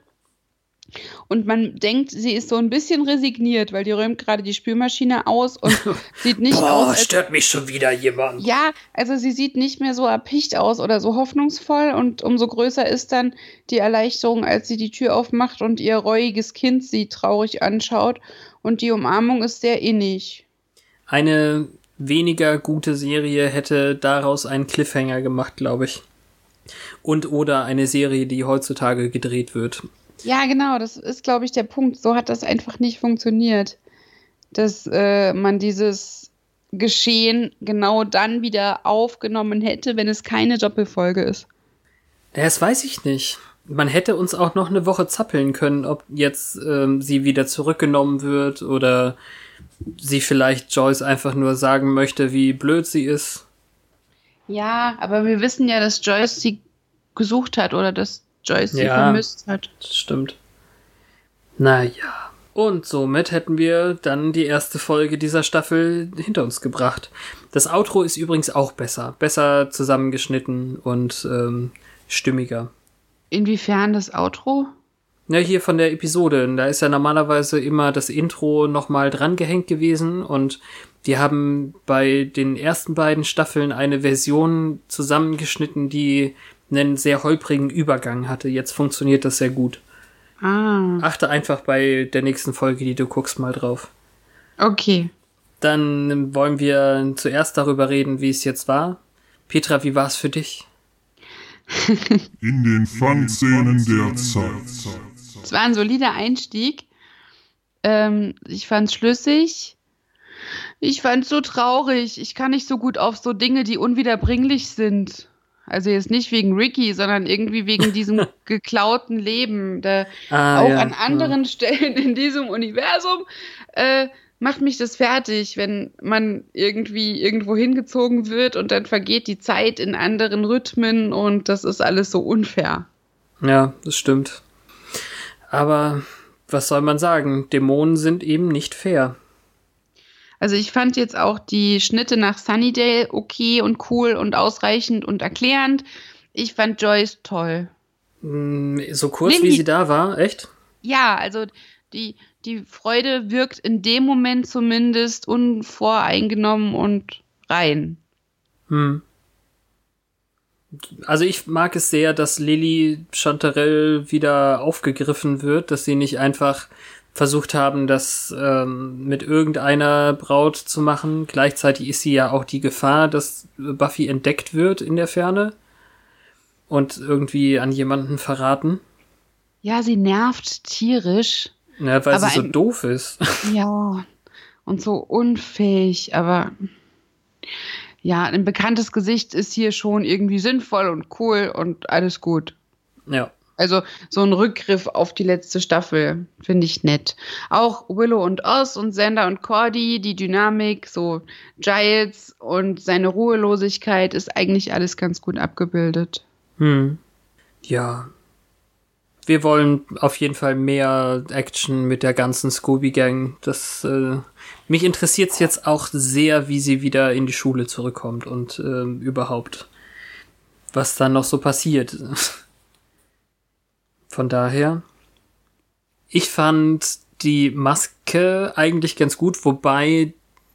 [SPEAKER 2] Und man denkt, sie ist so ein bisschen resigniert, weil die räumt gerade die Spülmaschine aus und sieht nicht aus, als
[SPEAKER 1] stört mich schon wieder jemand.
[SPEAKER 2] Ja, also sie sieht nicht mehr so erpicht aus oder so hoffnungsvoll und umso größer ist dann die Erleichterung, als sie die Tür aufmacht und ihr reuiges Kind sie traurig anschaut und die Umarmung ist sehr innig.
[SPEAKER 1] Eine weniger gute Serie hätte daraus einen Cliffhanger gemacht, glaube ich. Und oder eine Serie, die heutzutage gedreht wird.
[SPEAKER 2] Ja, genau, das ist, glaube ich, der Punkt. So hat das einfach nicht funktioniert, dass äh, man dieses Geschehen genau dann wieder aufgenommen hätte, wenn es keine Doppelfolge ist.
[SPEAKER 1] Ja, Das weiß ich nicht. Man hätte uns auch noch eine Woche zappeln können, ob jetzt ähm, sie wieder zurückgenommen wird oder sie vielleicht Joyce einfach nur sagen möchte, wie blöd sie ist.
[SPEAKER 2] Ja, aber wir wissen ja, dass Joyce sie gesucht hat oder dass Joyce
[SPEAKER 1] Ja.
[SPEAKER 2] vermisst hat.
[SPEAKER 1] Das stimmt. Naja. Und somit hätten wir dann die erste Folge dieser Staffel hinter uns gebracht. Das Outro ist übrigens auch besser. Besser zusammengeschnitten und ähm, stimmiger.
[SPEAKER 2] Inwiefern das Outro?
[SPEAKER 1] Ja, hier von der Episode. Da ist ja normalerweise immer das Intro nochmal drangehängt gewesen und die haben bei den ersten beiden Staffeln eine Version zusammengeschnitten, die einen sehr holprigen Übergang hatte. Jetzt funktioniert das sehr gut.
[SPEAKER 2] Ah,
[SPEAKER 1] Achte einfach bei der nächsten Folge, die du guckst, mal drauf.
[SPEAKER 2] okay.
[SPEAKER 1] Dann wollen wir zuerst darüber reden, wie es jetzt war. Petra, wie war es für dich?
[SPEAKER 3] In den Fangszenen der Zeit.
[SPEAKER 2] Es war ein solider Einstieg. Ähm, ich fand's schlüssig. Ich fand's so traurig. Ich kann nicht so gut auf so Dinge, die unwiederbringlich sind. Also jetzt nicht wegen Ricky, sondern irgendwie wegen diesem geklauten Leben. Da
[SPEAKER 1] Ah,
[SPEAKER 2] auch
[SPEAKER 1] ja,
[SPEAKER 2] an anderen Stellen in diesem Universum äh, macht mich das fertig, wenn man irgendwie irgendwo hingezogen wird und dann vergeht die Zeit in anderen Rhythmen und das ist alles so unfair.
[SPEAKER 1] Ja, das stimmt. Aber was soll man sagen? Dämonen sind eben nicht fair.
[SPEAKER 2] Also ich fand jetzt auch die Schnitte nach Sunnydale okay und cool und ausreichend und erklärend. Ich fand Joyce toll.
[SPEAKER 1] Mm, So kurz wie
[SPEAKER 2] Lilly-
[SPEAKER 1] sie da war, echt?
[SPEAKER 2] Ja, also die, die Freude wirkt in dem Moment zumindest unvoreingenommen und rein.
[SPEAKER 1] Hm. Also ich mag es sehr, dass Lilly Chantarelle wieder aufgegriffen wird, dass sie nicht einfach versucht haben, das ähm, mit irgendeiner Braut zu machen. Gleichzeitig ist sie ja auch die Gefahr, dass Buffy entdeckt wird in der Ferne und irgendwie an jemanden verraten.
[SPEAKER 2] Ja, sie nervt tierisch.
[SPEAKER 1] Ja, weil sie so
[SPEAKER 2] ein-
[SPEAKER 1] doof ist.
[SPEAKER 2] Ja, und so unfähig, aber ja, ein bekanntes Gesicht ist hier schon irgendwie sinnvoll und cool und alles gut.
[SPEAKER 1] ja.
[SPEAKER 2] Also so ein Rückgriff auf die letzte Staffel finde ich nett. Auch Willow und Oz und Xander und Cordy, die Dynamik, so Giles und seine Ruhelosigkeit ist eigentlich alles ganz gut abgebildet.
[SPEAKER 1] Hm. Ja. Wir wollen auf jeden Fall mehr Action mit der ganzen Scooby-Gang. Das, äh, mich interessiert es jetzt auch sehr, wie sie wieder in die Schule zurückkommt und ähm, überhaupt, was dann noch so passiert. Von daher, ich fand die Maske eigentlich ganz gut, wobei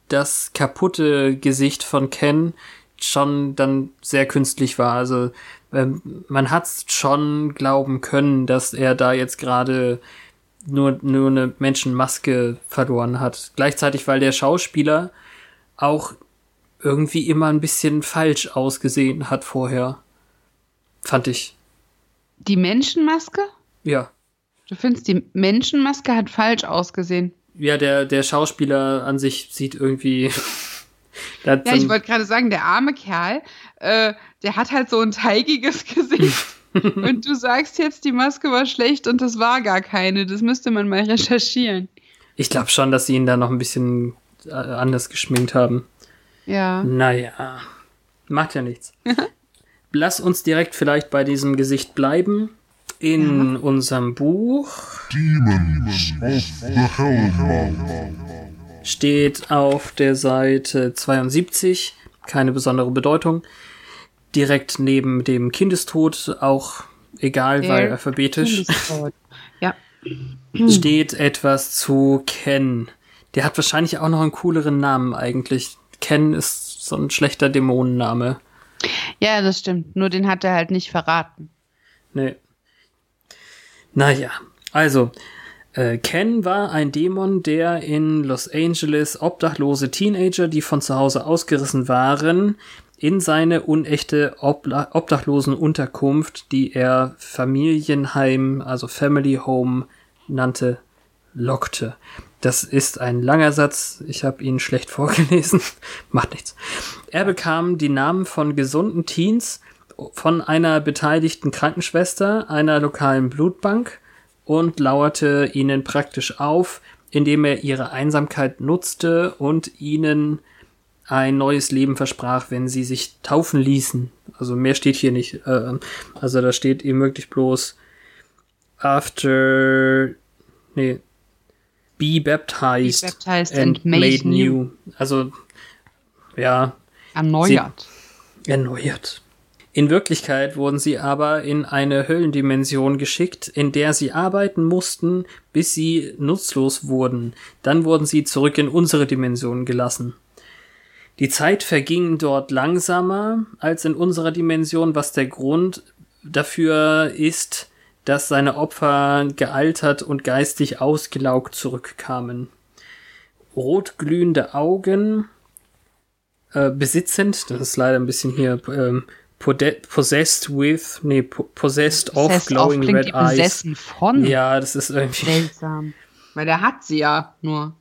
[SPEAKER 1] das kaputte Gesicht von Ken schon dann sehr künstlich war. Also ähm, man hat schon glauben können, dass er da jetzt gerade nur, nur eine Menschenmaske verloren hat. Gleichzeitig, weil der Schauspieler auch irgendwie immer ein bisschen falsch ausgesehen hat vorher. Fand ich.
[SPEAKER 2] Die Menschenmaske?
[SPEAKER 1] Ja.
[SPEAKER 2] Du findest, die Menschenmaske hat falsch ausgesehen.
[SPEAKER 1] Ja, der, der Schauspieler an sich sieht irgendwie.
[SPEAKER 2] Ja, ich wollte gerade sagen, der arme Kerl, äh, der hat halt so ein teigiges Gesicht. und du sagst jetzt, die Maske war schlecht und das war gar keine. Das müsste man mal recherchieren.
[SPEAKER 1] ich glaube schon, dass sie ihn da noch ein bisschen äh, anders geschminkt haben.
[SPEAKER 2] Ja.
[SPEAKER 1] Naja, macht ja nichts. Lass uns direkt vielleicht bei diesem Gesicht bleiben. In unserem Buch
[SPEAKER 3] Demons of the Hellmouth.
[SPEAKER 1] steht auf der Seite 72, keine besondere Bedeutung, direkt neben dem Kindestod, auch egal,
[SPEAKER 2] Der
[SPEAKER 1] weil alphabetisch.
[SPEAKER 2] Ja.
[SPEAKER 1] steht etwas zu Ken. Der hat wahrscheinlich auch noch einen cooleren Namen eigentlich. Ken ist so ein schlechter Dämonenname.
[SPEAKER 2] Ja, das stimmt. Nur den hat er halt nicht verraten.
[SPEAKER 1] Nee. Naja, also, äh, Ken war ein Dämon, der in Los Angeles obdachlose Teenager, die von zu Hause ausgerissen waren, in seine unechte Obla Obdachlosenunterkunft, die er Familienheim, also Family Home nannte, lockte. Das ist ein langer Satz, ich habe ihn schlecht vorgelesen, macht nichts. Er bekam die Namen von gesunden Teens von einer beteiligten Krankenschwester, einer lokalen Blutbank und lauerte ihnen praktisch auf, indem er ihre Einsamkeit nutzte und ihnen ein neues Leben versprach, wenn sie sich taufen ließen. Also mehr steht hier nicht. Ähm, Also da steht eben wirklich bloß after nee be baptized,
[SPEAKER 2] Be baptized and made new.
[SPEAKER 1] Also ja,
[SPEAKER 2] Erneuert.
[SPEAKER 1] erneuert. In Wirklichkeit wurden sie aber in eine Höllendimension geschickt, in der sie arbeiten mussten, bis sie nutzlos wurden. Dann wurden sie zurück in unsere Dimension gelassen. Die Zeit verging dort langsamer als in unserer Dimension, was der Grund dafür ist, dass seine Opfer gealtert und geistig ausgelaugt zurückkamen. Rotglühende Augen, äh, besitzend, das ist leider ein bisschen hier, ähm, possessed with, nee, po possessed of
[SPEAKER 2] Possessed
[SPEAKER 1] glowing
[SPEAKER 2] klingt
[SPEAKER 1] red eyes.
[SPEAKER 2] besessen von.
[SPEAKER 1] Ja, das ist irgendwie,
[SPEAKER 2] Seltsam. Weil der hat sie ja nur.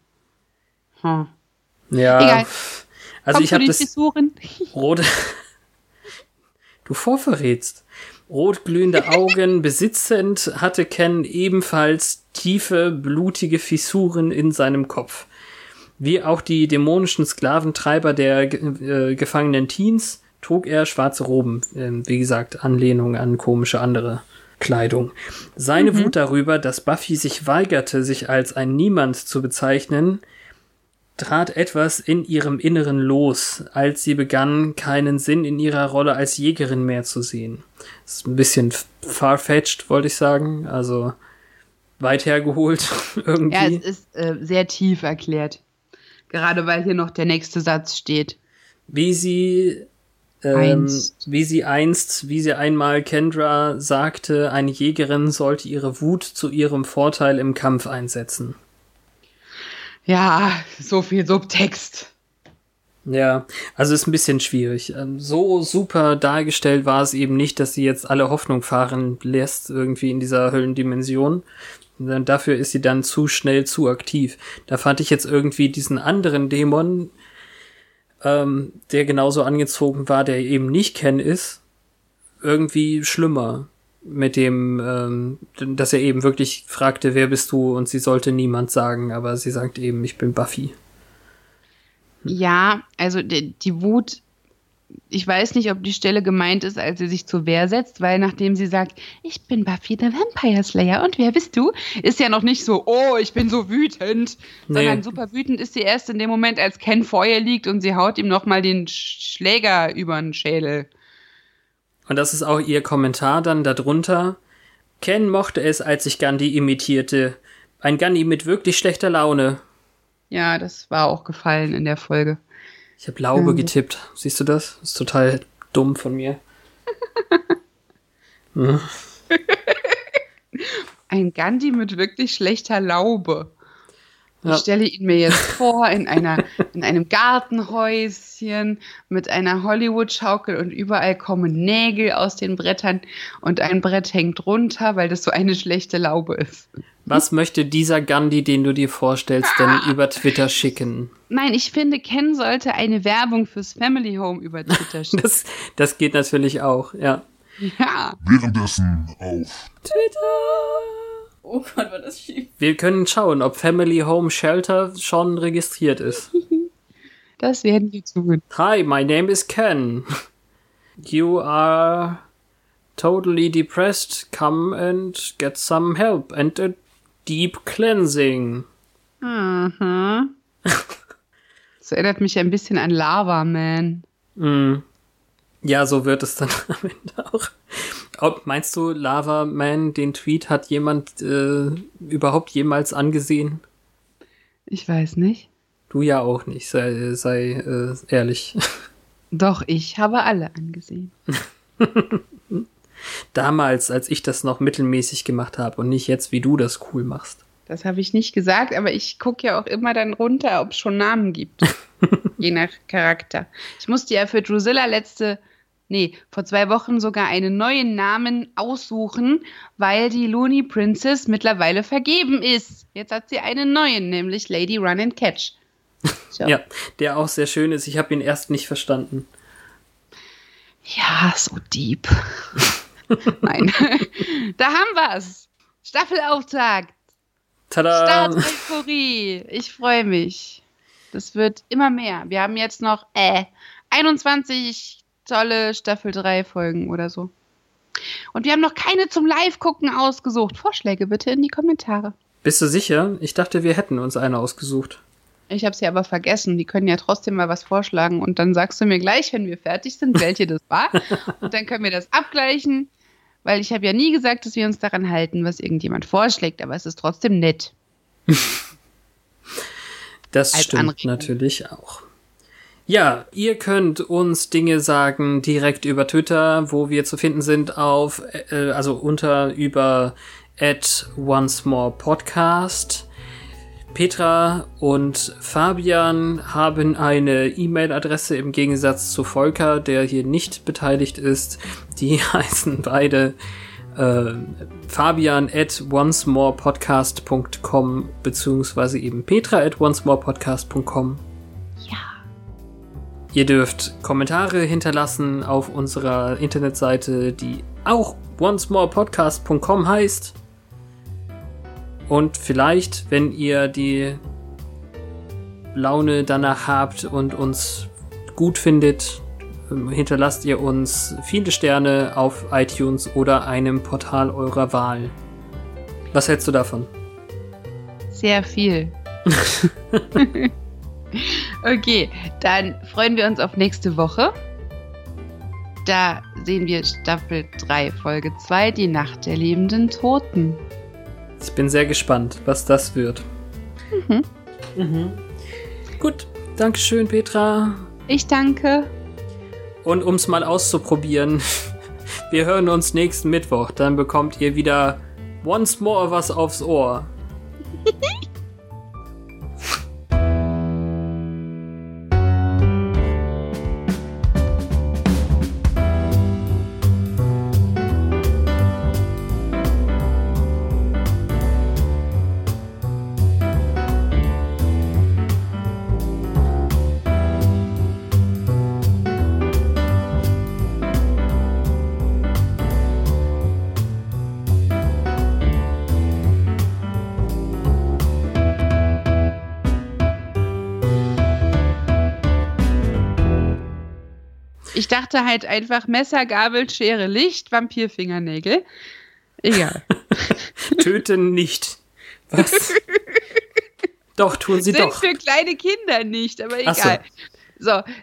[SPEAKER 2] Hm.
[SPEAKER 1] ja.
[SPEAKER 2] Egal.
[SPEAKER 1] Also
[SPEAKER 2] Komm
[SPEAKER 1] ich habe das rote, du vorverrätst. Rotglühende Augen besitzend hatte Ken ebenfalls tiefe, blutige Fissuren in seinem Kopf. Wie auch die dämonischen Sklaventreiber der äh, gefangenen Teens trug er schwarze Roben. Ähm, wie gesagt, Anlehnung an komische andere Kleidung. Seine Wut darüber, dass Buffy sich weigerte, sich als ein Niemand zu bezeichnen, trat etwas in ihrem Inneren los, als sie begann, keinen Sinn in ihrer Rolle als Jägerin mehr zu sehen. Ist ein bisschen farfetched, wollte ich sagen. Also weit hergeholt irgendwie.
[SPEAKER 2] Ja, es ist äh, sehr tief erklärt. Gerade weil hier noch der nächste Satz steht.
[SPEAKER 1] Wie sie ähm, wie sie einst, wie sie einmal Kendra sagte, eine Jägerin sollte ihre Wut zu ihrem Vorteil im Kampf einsetzen.
[SPEAKER 2] Ja, so viel Subtext.
[SPEAKER 1] Ja, also ist ein bisschen schwierig. Ähm, So super dargestellt war es eben nicht, dass sie jetzt alle Hoffnung fahren lässt, irgendwie in dieser Höllendimension. Dafür ist sie dann zu schnell zu aktiv. Da fand ich jetzt irgendwie diesen anderen Dämon, ähm, der genauso angezogen war, der eben nicht Ken ist, irgendwie schlimmer. Mit dem, ähm, dass er eben wirklich fragte, wer bist du? Und sie sollte niemand sagen, aber sie sagt eben, ich bin Buffy.
[SPEAKER 2] Ja, also die, die Wut, ich weiß nicht, ob die Stelle gemeint ist, als sie sich zur Wehr setzt, weil nachdem sie sagt, ich bin Buffy the Vampire Slayer und wer bist du, ist ja noch nicht so, oh, ich bin so wütend,
[SPEAKER 1] Nee.
[SPEAKER 2] sondern super wütend ist sie erst in dem Moment, als Ken vor ihr liegt und sie haut ihm nochmal den Sch- Schläger über den Schädel.
[SPEAKER 1] Und das ist auch ihr Kommentar dann darunter. Ken mochte es, als ich Gandhi imitierte. Ein Gandhi mit wirklich schlechter Laune.
[SPEAKER 2] Ja, das war auch gefallen in der Folge.
[SPEAKER 1] Ich habe Laube
[SPEAKER 2] Mhm.
[SPEAKER 1] getippt. Siehst du das? Das ist total dumm von mir.
[SPEAKER 2] Ein Gandhi mit wirklich schlechter Laube.
[SPEAKER 1] Ja.
[SPEAKER 2] Ich stelle ihn mir jetzt vor in, einer, in einem Gartenhäuschen mit einer Hollywood-Schaukel und überall kommen Nägel aus den Brettern und ein Brett hängt runter, weil das so eine schlechte Laube ist.
[SPEAKER 1] Was möchte dieser Gandhi, den du dir vorstellst, denn über Twitter schicken?
[SPEAKER 2] Nein, ich finde, Ken sollte eine Werbung fürs Family Home über Twitter schicken.
[SPEAKER 1] Das, das geht natürlich auch, ja.
[SPEAKER 2] ja,
[SPEAKER 3] Währenddessen auf
[SPEAKER 4] Oh Gott, war das schief.
[SPEAKER 1] Wir können schauen, ob Family Home Shelter schon registriert ist.
[SPEAKER 2] das werden wir tun.
[SPEAKER 1] Hi, my name is Ken. You are totally depressed. Come and get some help and a deep cleansing.
[SPEAKER 2] Mhm. Das erinnert mich ein bisschen an Lava Man.
[SPEAKER 1] Mm. Ja, so wird es dann am Ende auch. Ob, meinst du, Lava Man, den Tweet hat jemand äh, überhaupt jemals angesehen?
[SPEAKER 2] Ich weiß nicht.
[SPEAKER 1] Du ja auch nicht, sei, sei äh, ehrlich.
[SPEAKER 2] Doch, ich habe alle angesehen.
[SPEAKER 1] Damals, als ich das noch mittelmäßig gemacht habe und nicht jetzt, wie du das cool machst.
[SPEAKER 2] Das habe ich nicht gesagt, aber ich gucke ja auch immer dann runter, ob es schon Namen gibt. Je nach Charakter. Ich musste ja für Drusilla letzte, nee, vor zwei Wochen sogar einen neuen Namen aussuchen, weil die Looney Princess mittlerweile vergeben ist. Jetzt hat sie einen neuen, nämlich Lady Run and Catch. So.
[SPEAKER 1] Ja, der auch sehr schön ist. Ich habe ihn erst nicht verstanden.
[SPEAKER 2] Ja, so deep. Nein. da haben wir's. Staffelauftakt.
[SPEAKER 1] Tada!
[SPEAKER 2] Start-Euphorie. Ich freue mich. Das wird immer mehr. Wir haben jetzt noch äh, 21 tolle Staffel 3 Folgen oder so. Und wir haben noch keine zum Live-Gucken ausgesucht. Vorschläge bitte in die Kommentare.
[SPEAKER 1] Bist du sicher? Ich dachte, wir hätten uns eine ausgesucht.
[SPEAKER 2] Ich habe sie aber vergessen. Die können ja trotzdem mal was vorschlagen. Und dann sagst du mir gleich, wenn wir fertig sind, welche das war. Und dann können wir das abgleichen. Weil ich habe ja nie gesagt, dass wir uns daran halten, was irgendjemand vorschlägt. Aber es ist trotzdem nett.
[SPEAKER 1] Das
[SPEAKER 2] Als
[SPEAKER 1] stimmt
[SPEAKER 2] Anregung.
[SPEAKER 1] natürlich auch. Ja, ihr könnt uns Dinge sagen direkt über Twitter, wo wir zu finden sind auf, äh, also unter über at once more podcast. Petra und Fabian haben eine E-Mail-Adresse im Gegensatz zu Volker, der hier nicht beteiligt ist. Die heißen beide äh, Fabian at oncemorepodcast.com beziehungsweise eben Petra at oncemorepodcast.com. Ihr dürft Kommentare hinterlassen auf unserer Internetseite, die auch oncemorepodcast.com heißt. Und vielleicht, wenn ihr die Laune danach habt und uns gut findet, ähm, hinterlasst ihr uns viele Sterne auf iTunes oder einem Portal eurer Wahl. Was hältst du davon?
[SPEAKER 2] Sehr viel. okay, dann freuen wir uns auf nächste Woche. Da sehen wir Staffel 3, Folge 2, Die Nacht der lebenden Toten.
[SPEAKER 1] Ich bin sehr gespannt, was das wird.
[SPEAKER 2] Mhm.
[SPEAKER 1] Mhm. Gut, Dankeschön, Petra.
[SPEAKER 2] Ich danke.
[SPEAKER 1] Und um es mal auszuprobieren, wir hören uns nächsten Mittwoch. Dann bekommt ihr wieder once more was aufs Ohr.
[SPEAKER 2] dachte halt einfach Messer, Gabel, Schere, Licht, Vampirfingernägel. Egal.
[SPEAKER 1] Töten nicht. Was? doch, tun sie
[SPEAKER 2] Sind
[SPEAKER 1] doch.
[SPEAKER 2] für kleine Kinder nicht, aber
[SPEAKER 1] Ach so.
[SPEAKER 2] egal. So,